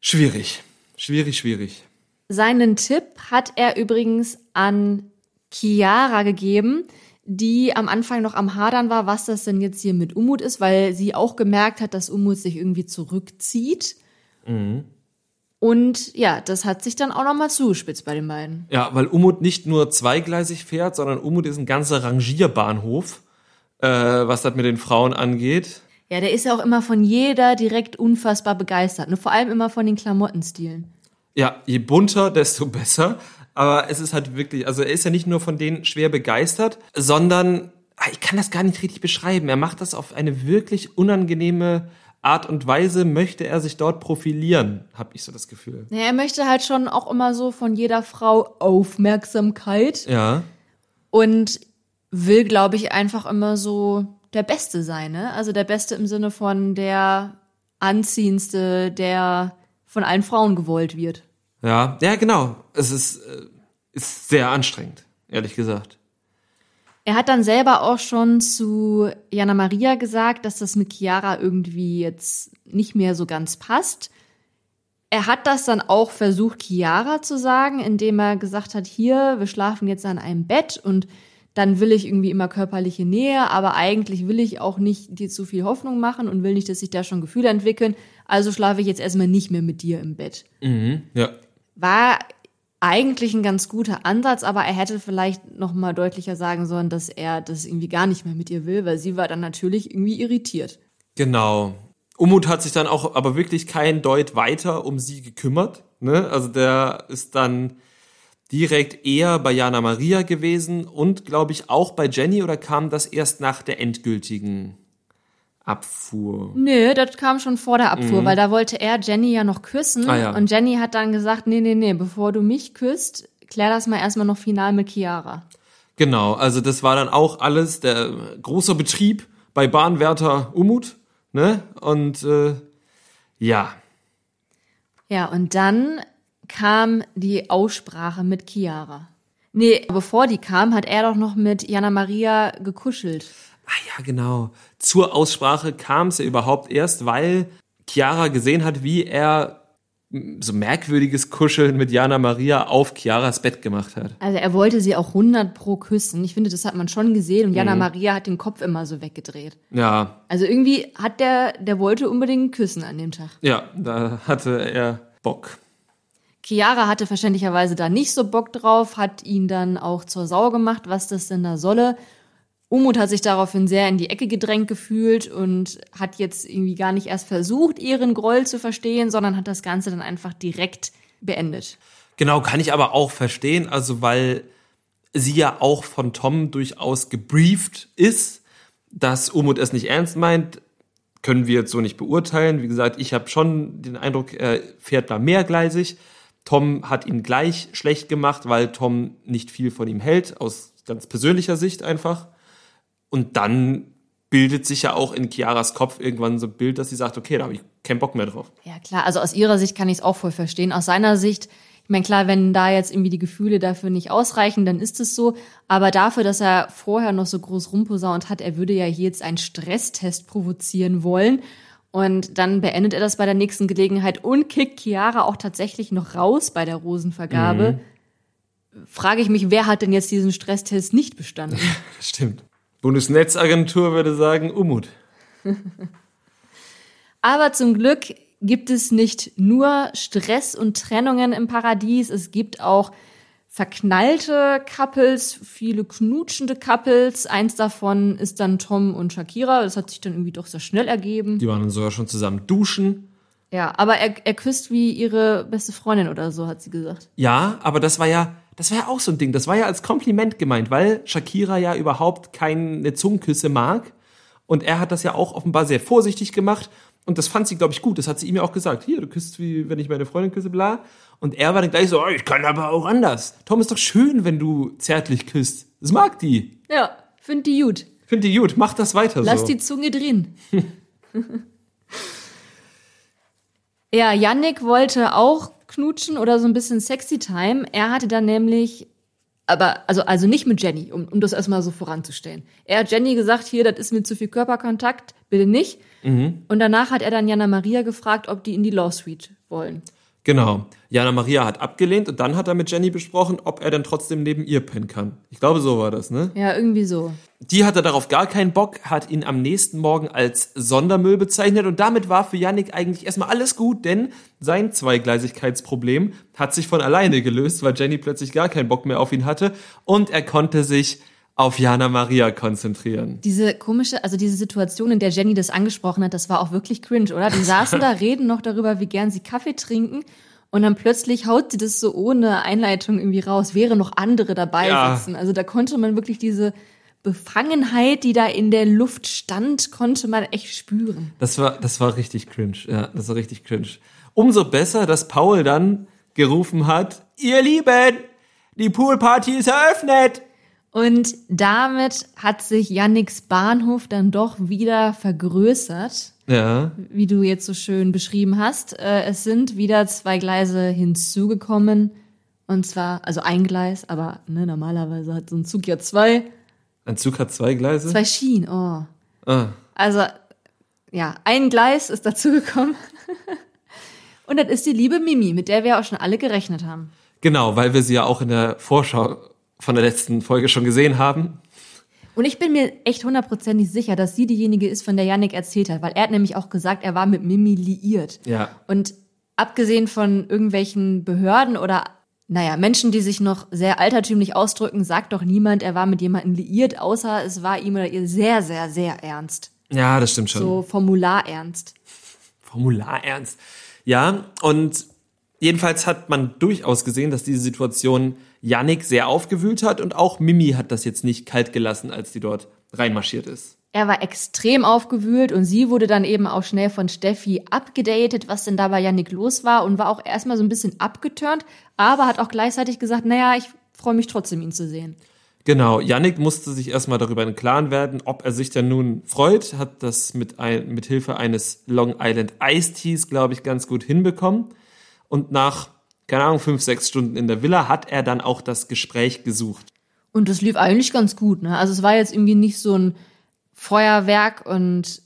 schwierig. Schwierig, schwierig. Seinen Tipp hat er übrigens an Chiara gegeben, die am Anfang noch am Hadern war, was das denn jetzt hier mit Umut ist, weil sie auch gemerkt hat, dass Umut sich irgendwie zurückzieht. Und ja, das hat sich dann auch nochmal zugespitzt bei den beiden. Ja, weil Umut nicht nur zweigleisig fährt, sondern Umut ist ein ganzer Rangierbahnhof, äh, was das mit den Frauen angeht. Ja, der ist ja auch immer von jeder direkt unfassbar begeistert. Ne? Vor allem immer von den Klamottenstilen. Ja, je bunter, desto besser. Aber es ist halt wirklich, also er ist ja nicht nur von denen schwer begeistert, sondern ah, ich kann das gar nicht richtig beschreiben. Er macht das auf eine wirklich unangenehme Art und Weise, möchte er sich dort profilieren, habe ich so das Gefühl. Ja, er möchte halt schon auch immer so von jeder Frau Aufmerksamkeit Ja. und will, glaube ich, einfach immer so der Beste sein. Ne? Also der Beste im Sinne von der anziehendste, der von allen Frauen gewollt wird. Ja, ja, genau. Es ist, äh, ist sehr anstrengend, ehrlich gesagt. Er hat dann selber auch schon zu Jana Maria gesagt, dass das mit Chiara irgendwie jetzt nicht mehr so ganz passt. Er hat das dann auch versucht, Chiara zu sagen, indem er gesagt hat, hier, wir schlafen jetzt an einem Bett und dann will ich irgendwie immer körperliche Nähe, aber eigentlich will ich auch nicht dir zu viel Hoffnung machen und will nicht, dass sich da schon Gefühle entwickeln. Also schlafe ich jetzt erstmal nicht mehr mit dir im Bett. Mhm. Ja. War eigentlich ein ganz guter Ansatz, aber er hätte vielleicht noch mal deutlicher sagen sollen, dass er das irgendwie gar nicht mehr mit ihr will, weil sie war dann natürlich irgendwie irritiert. Genau. Umut hat sich dann auch aber wirklich kein Deut weiter um sie gekümmert. Ne? Also der ist dann direkt eher bei Jana Maria gewesen und glaube ich auch bei Jenny oder kam das erst nach der endgültigen Abfuhr? Nö, das kam schon vor der Abfuhr, weil da wollte er Jenny ja noch küssen. Mhm. Ah, ja. Und Jenny hat dann gesagt, nee, nee, nee, bevor du mich küsst, klär das mal erstmal noch final mit Chiara. Genau, also das war dann auch alles der große Betrieb bei Bahnwärter Umut. Ne? Und äh, ja, Ja, und dann kam die Aussprache mit Chiara. Nee, bevor die kam, hat er doch noch mit Jana Maria gekuschelt. Ah ja, genau. Zur Aussprache kam es ja überhaupt erst, weil Chiara gesehen hat, wie er so merkwürdiges Kuscheln mit Jana Maria auf Chiaras Bett gemacht hat. Also er wollte sie auch 100 pro küssen. Ich finde, das hat man schon gesehen. Und Jana Maria hat den Kopf immer so weggedreht. Ja, Also irgendwie hat der, der wollte unbedingt küssen an dem Tag. ja, da hatte er Bock. Chiara hatte verständlicherweise da nicht so Bock drauf, hat ihn dann auch zur Sau gemacht, was das denn da solle. Umut hat sich daraufhin sehr in die Ecke gedrängt gefühlt und hat jetzt irgendwie gar nicht erst versucht, ihren Groll zu verstehen, sondern hat das Ganze dann einfach direkt beendet. Genau, kann ich aber auch verstehen, also weil sie ja auch von Tom durchaus gebrieft ist, dass Umut es nicht ernst meint, können wir jetzt so nicht beurteilen. Wie gesagt, ich habe schon den Eindruck, er fährt da mehrgleisig. Tom hat ihn gleich schlecht gemacht, weil Tom nicht viel von ihm hält, aus ganz persönlicher Sicht einfach. Und dann bildet sich ja auch in Chiaras Kopf irgendwann so ein Bild, dass sie sagt, okay, da habe ich keinen Bock mehr drauf. Ja, klar, also aus ihrer Sicht kann ich es auch voll verstehen. Aus seiner Sicht, ich meine, klar, wenn da jetzt irgendwie die Gefühle dafür nicht ausreichen, dann ist es so. Aber dafür, dass er vorher noch so groß rumposaunt hat, er würde ja hier jetzt einen Stresstest provozieren wollen. Und dann beendet er das bei der nächsten Gelegenheit und kickt Chiara auch tatsächlich noch raus bei der Rosenvergabe. Frage ich mich, wer hat denn jetzt diesen Stresstest nicht bestanden? Stimmt. Bundesnetzagentur würde sagen, Umut. Aber zum Glück gibt es nicht nur Stress und Trennungen im Paradies, es gibt auch verknallte Couples, viele knutschende Couples. Eins davon ist dann Tom und Shakira. Das hat sich dann irgendwie doch sehr schnell ergeben. Die waren dann sogar schon zusammen duschen. Ja, aber er, er küsst wie ihre beste Freundin oder so, hat sie gesagt. Ja, aber das war ja, das war ja auch so ein Ding. Das war ja als Kompliment gemeint, weil Shakira ja überhaupt keine Zungenküsse mag. Und er hat das ja auch offenbar sehr vorsichtig gemacht. Und das fand sie, glaube ich, gut. Das hat sie ihm ja auch gesagt. Hier, du küsst wie, wenn ich meine Freundin küsse, bla. Und er war dann gleich so, oh, ich kann aber auch anders. Tom, ist doch schön, wenn du zärtlich küsst. Das mag die. Ja, find die gut. Find die gut. Mach das weiter Lass so. die Zunge drin. ja, Yannick wollte auch knutschen oder so ein bisschen sexy time. Er hatte dann nämlich, aber also, also nicht mit Jenny, um, um das erstmal so voranzustellen. Er hat Jenny gesagt, hier, das ist mir zu viel Körperkontakt, bitte nicht. Und danach hat er dann Jana Maria gefragt, ob die in die Law Suite wollen. Genau. Jana Maria hat abgelehnt und dann hat er mit Jenny besprochen, ob er dann trotzdem neben ihr pennen kann. Ich glaube, so war das, ne? Ja, irgendwie so. Die hatte darauf gar keinen Bock, hat ihn am nächsten Morgen als Sondermüll bezeichnet und damit war für Yannick eigentlich erstmal alles gut, denn sein Zweigleisigkeitsproblem hat sich von alleine gelöst, weil Jenny plötzlich gar keinen Bock mehr auf ihn hatte und er konnte sich auf Jana Maria konzentrieren. Diese komische, also diese Situation, in der Jenny das angesprochen hat, das war auch wirklich cringe, oder? Die saßen da, reden noch darüber, wie gern sie Kaffee trinken. Und dann plötzlich haut sie das so ohne Einleitung irgendwie raus, wäre noch andere dabei Ja. sitzen. Also da konnte man wirklich diese Befangenheit, die da in der Luft stand, konnte man echt spüren. Das war, das war richtig cringe. Ja, das war richtig cringe. Umso besser, dass Paul dann gerufen hat, ihr Lieben, die Poolparty ist eröffnet. Und damit hat sich Yannicks Bahnhof dann doch wieder vergrößert. Ja, wie du jetzt so schön beschrieben hast. Äh, es sind wieder zwei Gleise hinzugekommen. Und zwar, also ein Gleis, aber ne, normalerweise hat so ein Zug ja zwei. ein Zug hat zwei Gleise. Zwei Schienen, oh. Ah. Also, ja, ein Gleis ist dazugekommen. Und das ist die liebe Mimi, mit der wir auch schon alle gerechnet haben. Genau, weil wir sie ja auch in der Vorschau von der letzten Folge schon gesehen haben. Und ich bin mir echt hundertprozentig sicher, dass sie diejenige ist, von der Yannick erzählt hat, weil er hat nämlich auch gesagt, er war mit Mimi liiert. Ja. Und abgesehen von irgendwelchen Behörden oder, naja, Menschen, die sich noch sehr altertümlich ausdrücken, sagt doch niemand, er war mit jemandem liiert, außer es war ihm oder ihr sehr, sehr, sehr ernst. Ja, das stimmt schon. So Formularernst. Formularernst. Ja, und jedenfalls hat man durchaus gesehen, dass diese Situation Yannick sehr aufgewühlt hat und auch Mimi hat das jetzt nicht kalt gelassen, als die dort reinmarschiert ist. Er war extrem aufgewühlt und sie wurde dann eben auch schnell von Steffi abgedatet, was denn da bei Yannick los war und war auch erstmal so ein bisschen abgeturnt, aber hat auch gleichzeitig gesagt, naja, ich freue mich trotzdem, ihn zu sehen. Genau, Yannick musste sich erstmal darüber im Klaren werden, ob er sich denn nun freut, hat das mit, ein, mit Hilfe eines Long Island Ice Teas, glaube ich, ganz gut hinbekommen. Und nach, keine Ahnung, fünf, sechs Stunden in der Villa hat er dann auch das Gespräch gesucht. Und das lief eigentlich ganz gut, ne? Also es war jetzt irgendwie nicht so ein Feuerwerk und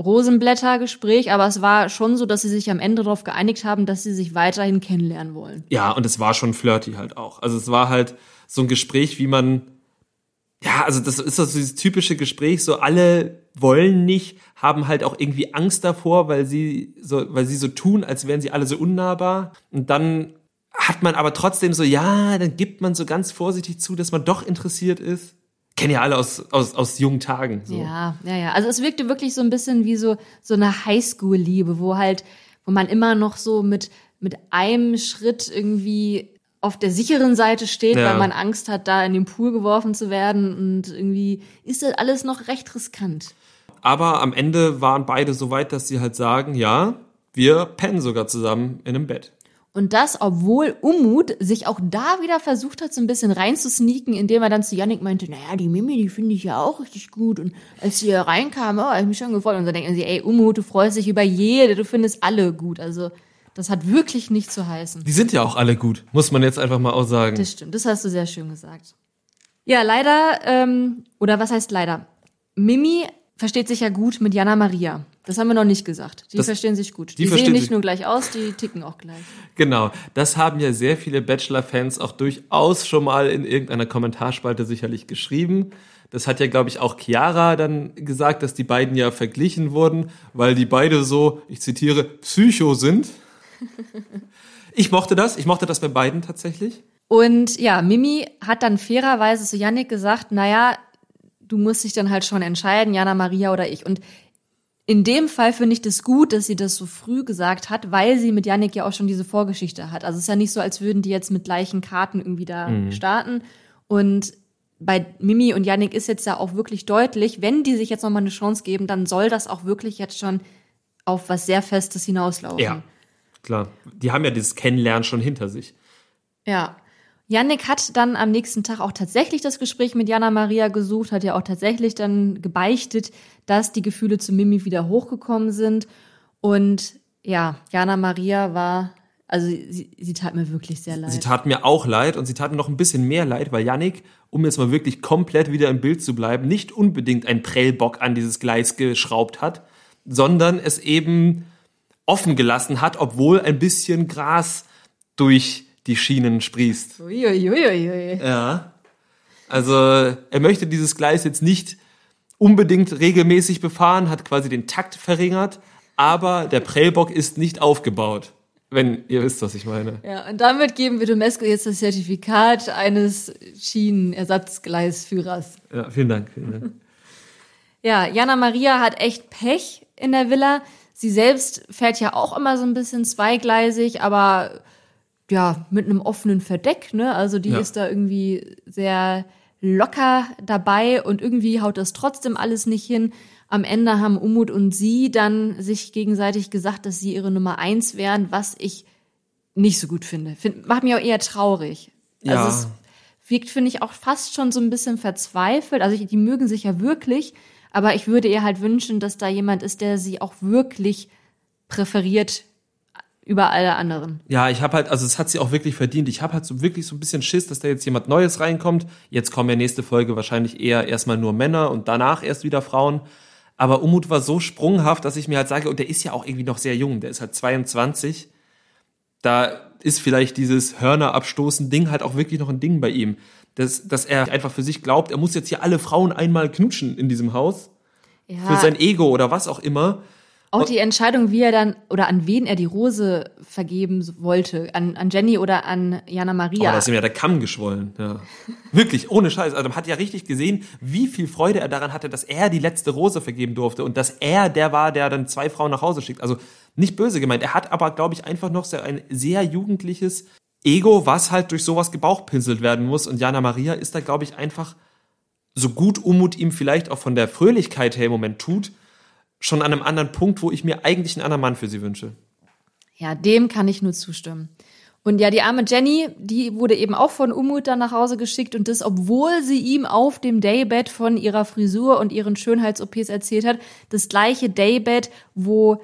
Rosenblätter-Gespräch, aber es war schon so, dass sie sich am Ende darauf geeinigt haben, dass sie sich weiterhin kennenlernen wollen. Ja, und es war schon flirty halt auch. Also es war halt so ein Gespräch, wie man, ja, also das ist so dieses typische Gespräch, so alle wollen nicht, haben halt auch irgendwie Angst davor, weil sie so, weil sie so tun, als wären sie alle so unnahbar. Und dann hat man aber trotzdem so, ja, dann gibt man so ganz vorsichtig zu, dass man doch interessiert ist kennen ja alle aus, aus, aus jungen Tagen. So. Ja, ja, ja. Also es wirkte wirklich so ein bisschen wie so, so eine Highschool-Liebe, wo halt, wo man immer noch so mit, mit einem Schritt irgendwie auf der sicheren Seite steht, ja. weil man Angst hat, da in den Pool geworfen zu werden. Und irgendwie ist das alles noch recht riskant. Aber am Ende waren beide so weit, dass sie halt sagen, ja, wir pennen sogar zusammen in einem Bett. Und das, obwohl Umut sich auch da wieder versucht hat, so ein bisschen reinzusneaken, indem er dann zu Yannick meinte, naja, die Mimi, die finde ich ja auch richtig gut. Und als sie hier reinkam, oh, ich mich schon gefreut. Und so denken sie, ey, Umut, du freust dich über jede, du findest alle gut. Also, das hat wirklich nicht zu heißen. Die sind ja auch alle gut, muss man jetzt einfach mal auch sagen. Das stimmt, das hast du sehr schön gesagt. Ja, leider, ähm, oder was heißt leider? Mimi versteht sich ja gut mit Jana Maria. Das haben wir noch nicht gesagt. Die das, verstehen sich gut. Die, die sehen nicht nur gleich aus, die ticken auch gleich. Genau. Das haben ja sehr viele Bachelor-Fans auch durchaus schon mal in irgendeiner Kommentarspalte sicherlich geschrieben. Das hat ja, glaube ich, auch Chiara dann gesagt, dass die beiden ja verglichen wurden, weil die beide so, ich zitiere, Psycho sind. Ich mochte das. Ich mochte das bei beiden tatsächlich. Und ja, Mimi hat dann fairerweise zu Yannick gesagt, naja, du musst dich dann halt schon entscheiden, Jana Maria oder ich. Und in dem Fall finde ich das gut, dass sie das so früh gesagt hat, weil sie mit Yannick ja auch schon diese Vorgeschichte hat. Also es ist ja nicht so, als würden die jetzt mit gleichen Karten irgendwie da mhm. starten. Und bei Mimi und Yannick ist jetzt ja auch wirklich deutlich, wenn die sich jetzt nochmal eine Chance geben, dann soll das auch wirklich jetzt schon auf was sehr Festes hinauslaufen. Ja, klar. Die haben ja dieses Kennenlernen schon hinter sich. Ja. Yannick hat dann am nächsten Tag auch tatsächlich das Gespräch mit Jana Maria gesucht, hat ja auch tatsächlich dann gebeichtet, dass die Gefühle zu Mimi wieder hochgekommen sind. Und ja, Jana Maria war, also sie, sie tat mir wirklich sehr leid. Sie tat mir auch leid und sie tat mir noch ein bisschen mehr leid, weil Yannick, um jetzt mal wirklich komplett wieder im Bild zu bleiben, nicht unbedingt ein Prellbock an dieses Gleis geschraubt hat, sondern es eben offen gelassen hat, obwohl ein bisschen Gras durch die Schienen sprießt. Uiuiuiui. Ja. Also er möchte dieses Gleis jetzt nicht unbedingt regelmäßig befahren, hat quasi den Takt verringert, aber der Prellbock ist nicht aufgebaut. Wenn ihr wisst, was ich meine. Ja, und damit geben wir Domesco jetzt das Zertifikat eines Schienenersatzgleisführers. Ja, vielen Dank. Vielen Dank. ja, Jana Maria hat echt Pech in der Villa. Sie selbst fährt ja auch immer so ein bisschen zweigleisig, aber ja, mit einem offenen Verdeck, ne? Also die ja. ist da irgendwie sehr locker dabei und irgendwie haut das trotzdem alles nicht hin. Am Ende haben Umut und sie dann sich gegenseitig gesagt, dass sie ihre Nummer eins wären, was ich nicht so gut finde. Find, macht mich auch eher traurig. Ja. Also es wirkt, finde ich, auch fast schon so ein bisschen verzweifelt. Also die mögen sich ja wirklich, aber ich würde ihr halt wünschen, dass da jemand ist, der sie auch wirklich präferiert über alle anderen. Ja, ich habe halt, also es hat sie auch wirklich verdient. Ich habe halt so wirklich so ein bisschen Schiss, dass da jetzt jemand Neues reinkommt. Jetzt kommen ja nächste Folge wahrscheinlich eher erstmal nur Männer und danach erst wieder Frauen. Aber Umut war so sprunghaft, dass ich mir halt sage, und der ist ja auch irgendwie noch sehr jung, der ist halt 22. Da ist vielleicht dieses Hörner abstoßen Ding halt auch wirklich noch ein Ding bei ihm. Dass, dass er einfach für sich glaubt, er muss jetzt hier alle Frauen einmal knutschen in diesem Haus. Ja. Für sein Ego oder was auch immer. Auch die Entscheidung, wie er dann oder an wen er die Rose vergeben wollte, an, an Jenny oder an Jana Oh, Maria. da ist ihm ja der Kamm geschwollen. Ja. Wirklich, ohne Scheiß. Also man hat ja richtig gesehen, wie viel Freude er daran hatte, dass er die letzte Rose vergeben durfte und dass er der war, der dann zwei Frauen nach Hause schickt. Also nicht böse gemeint. Er hat aber, glaube ich, einfach noch sehr, ein sehr jugendliches Ego, was halt durch sowas gebauchpinselt werden muss. Und Jana Maria ist da, glaube ich, einfach so gut Umut ihm vielleicht auch von der Fröhlichkeit her im Moment tut, schon an einem anderen Punkt, wo ich mir eigentlich einen anderen Mann für sie wünsche. Ja, dem kann ich nur zustimmen. Und ja, die arme Jenny, die wurde eben auch von Umut dann nach Hause geschickt und das, obwohl sie ihm auf dem Daybed von ihrer Frisur und ihren Schönheits-OPs erzählt hat. Das gleiche Daybed, wo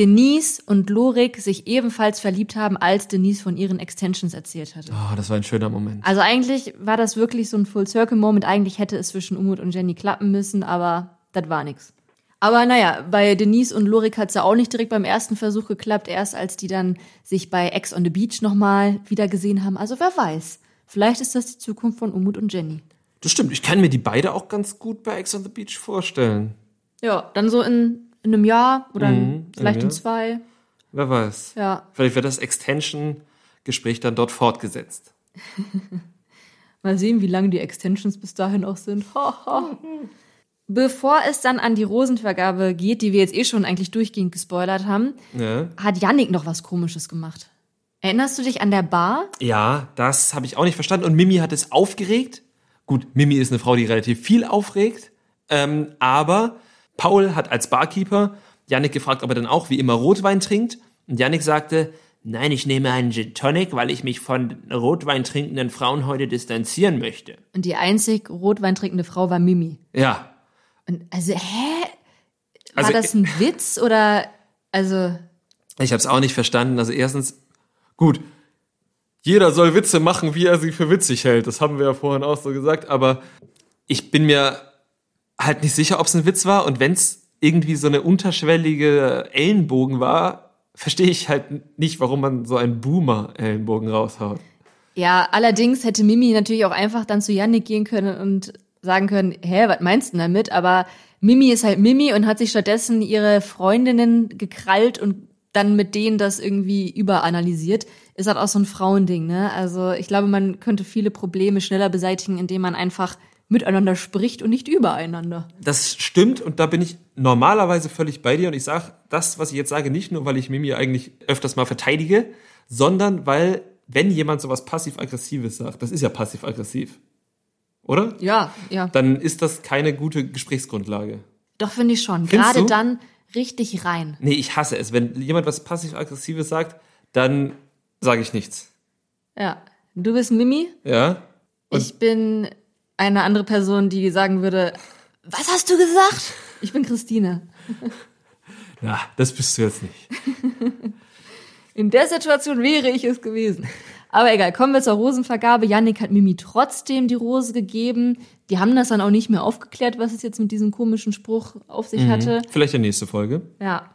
Denise und Lorik sich ebenfalls verliebt haben, als Denise von ihren Extensions erzählt hatte. Oh, das war ein schöner Moment. Also eigentlich war das wirklich so ein Full-Circle-Moment. Eigentlich hätte es zwischen Umut und Jenny klappen müssen, aber das war nix. Aber naja, bei Denise und Lorik hat's ja auch nicht direkt beim ersten Versuch geklappt, erst als die dann sich bei Ex on the Beach nochmal wieder gesehen haben. Also wer weiß, vielleicht ist das die Zukunft von Umut und Jenny. Das stimmt. Ich kann mir die beide auch ganz gut bei Ex on the Beach vorstellen. Ja, dann so in, in einem Jahr oder Mhm, vielleicht in zwei. Wer weiß. Ja, Vielleicht wird das Extension-Gespräch dann dort fortgesetzt. Mal sehen, wie lang die Extensions bis dahin auch sind. Bevor es dann an die Rosenvergabe geht, die wir jetzt eh schon eigentlich durchgehend gespoilert haben, Ja, hat Yannick noch was Komisches gemacht. Erinnerst du dich an der Bar? ja das habe ich auch nicht verstanden. Und Mimi hat es aufgeregt. Gut, Mimi ist eine Frau, die relativ viel aufregt. Ähm, aber Paul hat als Barkeeper Yannick gefragt, ob er dann auch wie immer Rotwein trinkt. Und Yannick sagte, nein, ich nehme einen Gin Tonic, weil ich mich von Rotwein trinkenden Frauen heute distanzieren möchte. Und die einzig Rotwein trinkende Frau war Mimi. Ja, Und also, hä? War Also, das ein Witz oder also Ich habe es auch nicht verstanden. Also erstens, gut, jeder soll Witze machen, wie er sie für witzig hält. Das haben wir ja vorhin auch so gesagt. Aber ich bin mir halt nicht sicher, ob es ein Witz war. Und wenn es irgendwie so eine unterschwellige Ellenbogen war, verstehe ich halt nicht, warum man so einen Boomer-Ellenbogen raushaut. ja, allerdings hätte Mimi natürlich auch einfach dann zu Yannick gehen können und sagen können, hä, was meinst du denn damit? Aber Mimi ist halt Mimi und hat sich stattdessen ihre Freundinnen gekrallt und dann mit denen das irgendwie überanalysiert. Ist halt auch so ein Frauending, ne? Also ich glaube, man könnte viele Probleme schneller beseitigen, indem man einfach miteinander spricht und nicht übereinander. Das stimmt und da bin ich normalerweise völlig bei dir und ich sage das, was ich jetzt sage, nicht nur, weil ich Mimi eigentlich öfters mal verteidige, sondern weil, wenn jemand sowas passiv-aggressives sagt, das ist ja passiv-aggressiv, oder? Ja, ja. Dann ist das keine gute Gesprächsgrundlage. Doch, finde ich schon. Findest Gerade du? dann richtig rein. Nee, ich hasse es. Wenn jemand was passiv-aggressives sagt, dann sage ich nichts. Ja. Du bist Mimi, Ja? Und- ich bin eine andere Person, die sagen würde, was hast du gesagt? Ich bin Christine. Ja, das bist du jetzt nicht. In der Situation wäre ich es gewesen. Aber egal, kommen wir zur Rosenvergabe. Yannick hat Mimi trotzdem die Rose gegeben. Die haben das dann auch nicht mehr aufgeklärt, was es jetzt mit diesem komischen Spruch auf sich hatte. Vielleicht in nächste Folge. Ja.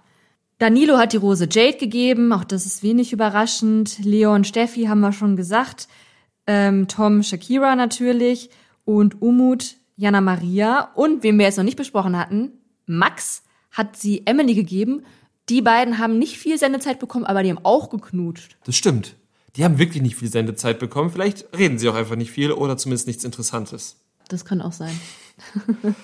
Danilo hat die Rose Jade gegeben, auch das ist wenig überraschend. Leon, Steffi haben wir schon gesagt. Ähm, Tom, Shakira natürlich. Und Umut, Jana Maria. Und, wen wir jetzt noch nicht besprochen hatten, Max hat sie Emily gegeben. Die beiden haben nicht viel Sendezeit bekommen, aber die haben auch geknutscht. Das stimmt. Die haben wirklich nicht viel Sendezeit bekommen. Vielleicht reden sie auch einfach nicht viel oder zumindest nichts Interessantes. Das kann auch sein.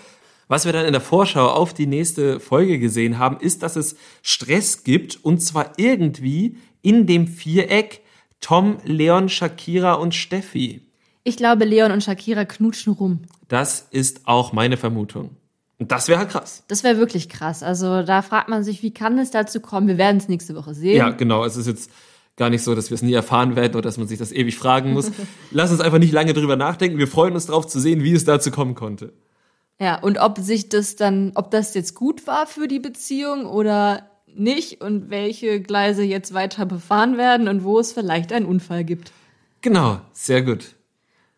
Was wir dann in der Vorschau auf die nächste Folge gesehen haben, ist, dass es Stress gibt und zwar irgendwie in dem Viereck Tom, Leon, Shakira und Steffi. Ich glaube, Leon und Shakira knutschen rum. Das ist auch meine Vermutung. Und das wäre halt krass. Das wäre wirklich krass. Also da fragt man sich, wie kann es dazu kommen? Wir werden es nächste Woche sehen. Ja, genau. Es ist jetzt gar nicht so, dass wir es nie erfahren werden oder dass man sich das ewig fragen muss. Lass uns einfach nicht lange drüber nachdenken. Wir freuen uns darauf zu sehen, wie es dazu kommen konnte. Ja, und ob sich das dann, ob das jetzt gut war für die Beziehung oder nicht und welche Gleise jetzt weiter befahren werden und wo es vielleicht einen Unfall gibt. Genau, sehr gut.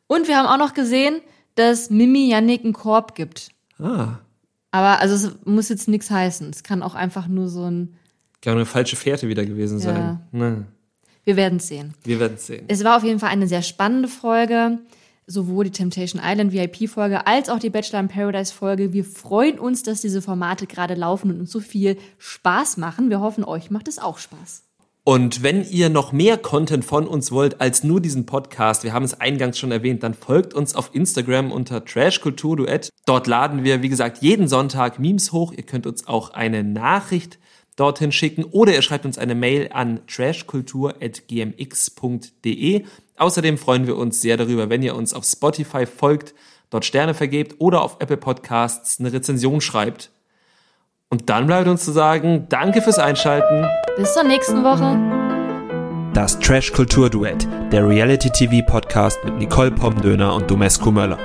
Und wir haben auch noch gesehen, dass Mimi Yannick einen Korb gibt. Ah, Aber also es muss jetzt nichts heißen. Es kann auch einfach nur so ein, kann eine falsche Fährte wieder gewesen sein. Ja. Na, wir werden sehen. wir werden es sehen. Es war auf jeden Fall eine sehr spannende Folge. sowohl die Temptation Island VIP-Folge als auch die Bachelor in Paradise-Folge. Wir freuen uns, dass diese Formate gerade laufen und uns so viel Spaß machen. Wir hoffen, euch macht es auch Spaß. Und wenn ihr noch mehr Content von uns wollt als nur diesen Podcast, wir haben es eingangs schon erwähnt, dann folgt uns auf Instagram unter Trashkulturduett. Dort laden wir, wie gesagt, jeden Sonntag Memes hoch. Ihr könnt uns auch eine Nachricht dorthin schicken oder ihr schreibt uns eine Mail an trashkultur.gmx.de. Außerdem freuen wir uns sehr darüber, wenn ihr uns auf Spotify folgt, dort Sterne vergebt oder auf Apple Podcasts eine Rezension schreibt. Und dann bleibt uns zu sagen, danke fürs Einschalten. Bis zur nächsten Woche. Das Trash Kultur Duett, der Reality TV Podcast mit Nicole Pomdöner und Domescu Möller.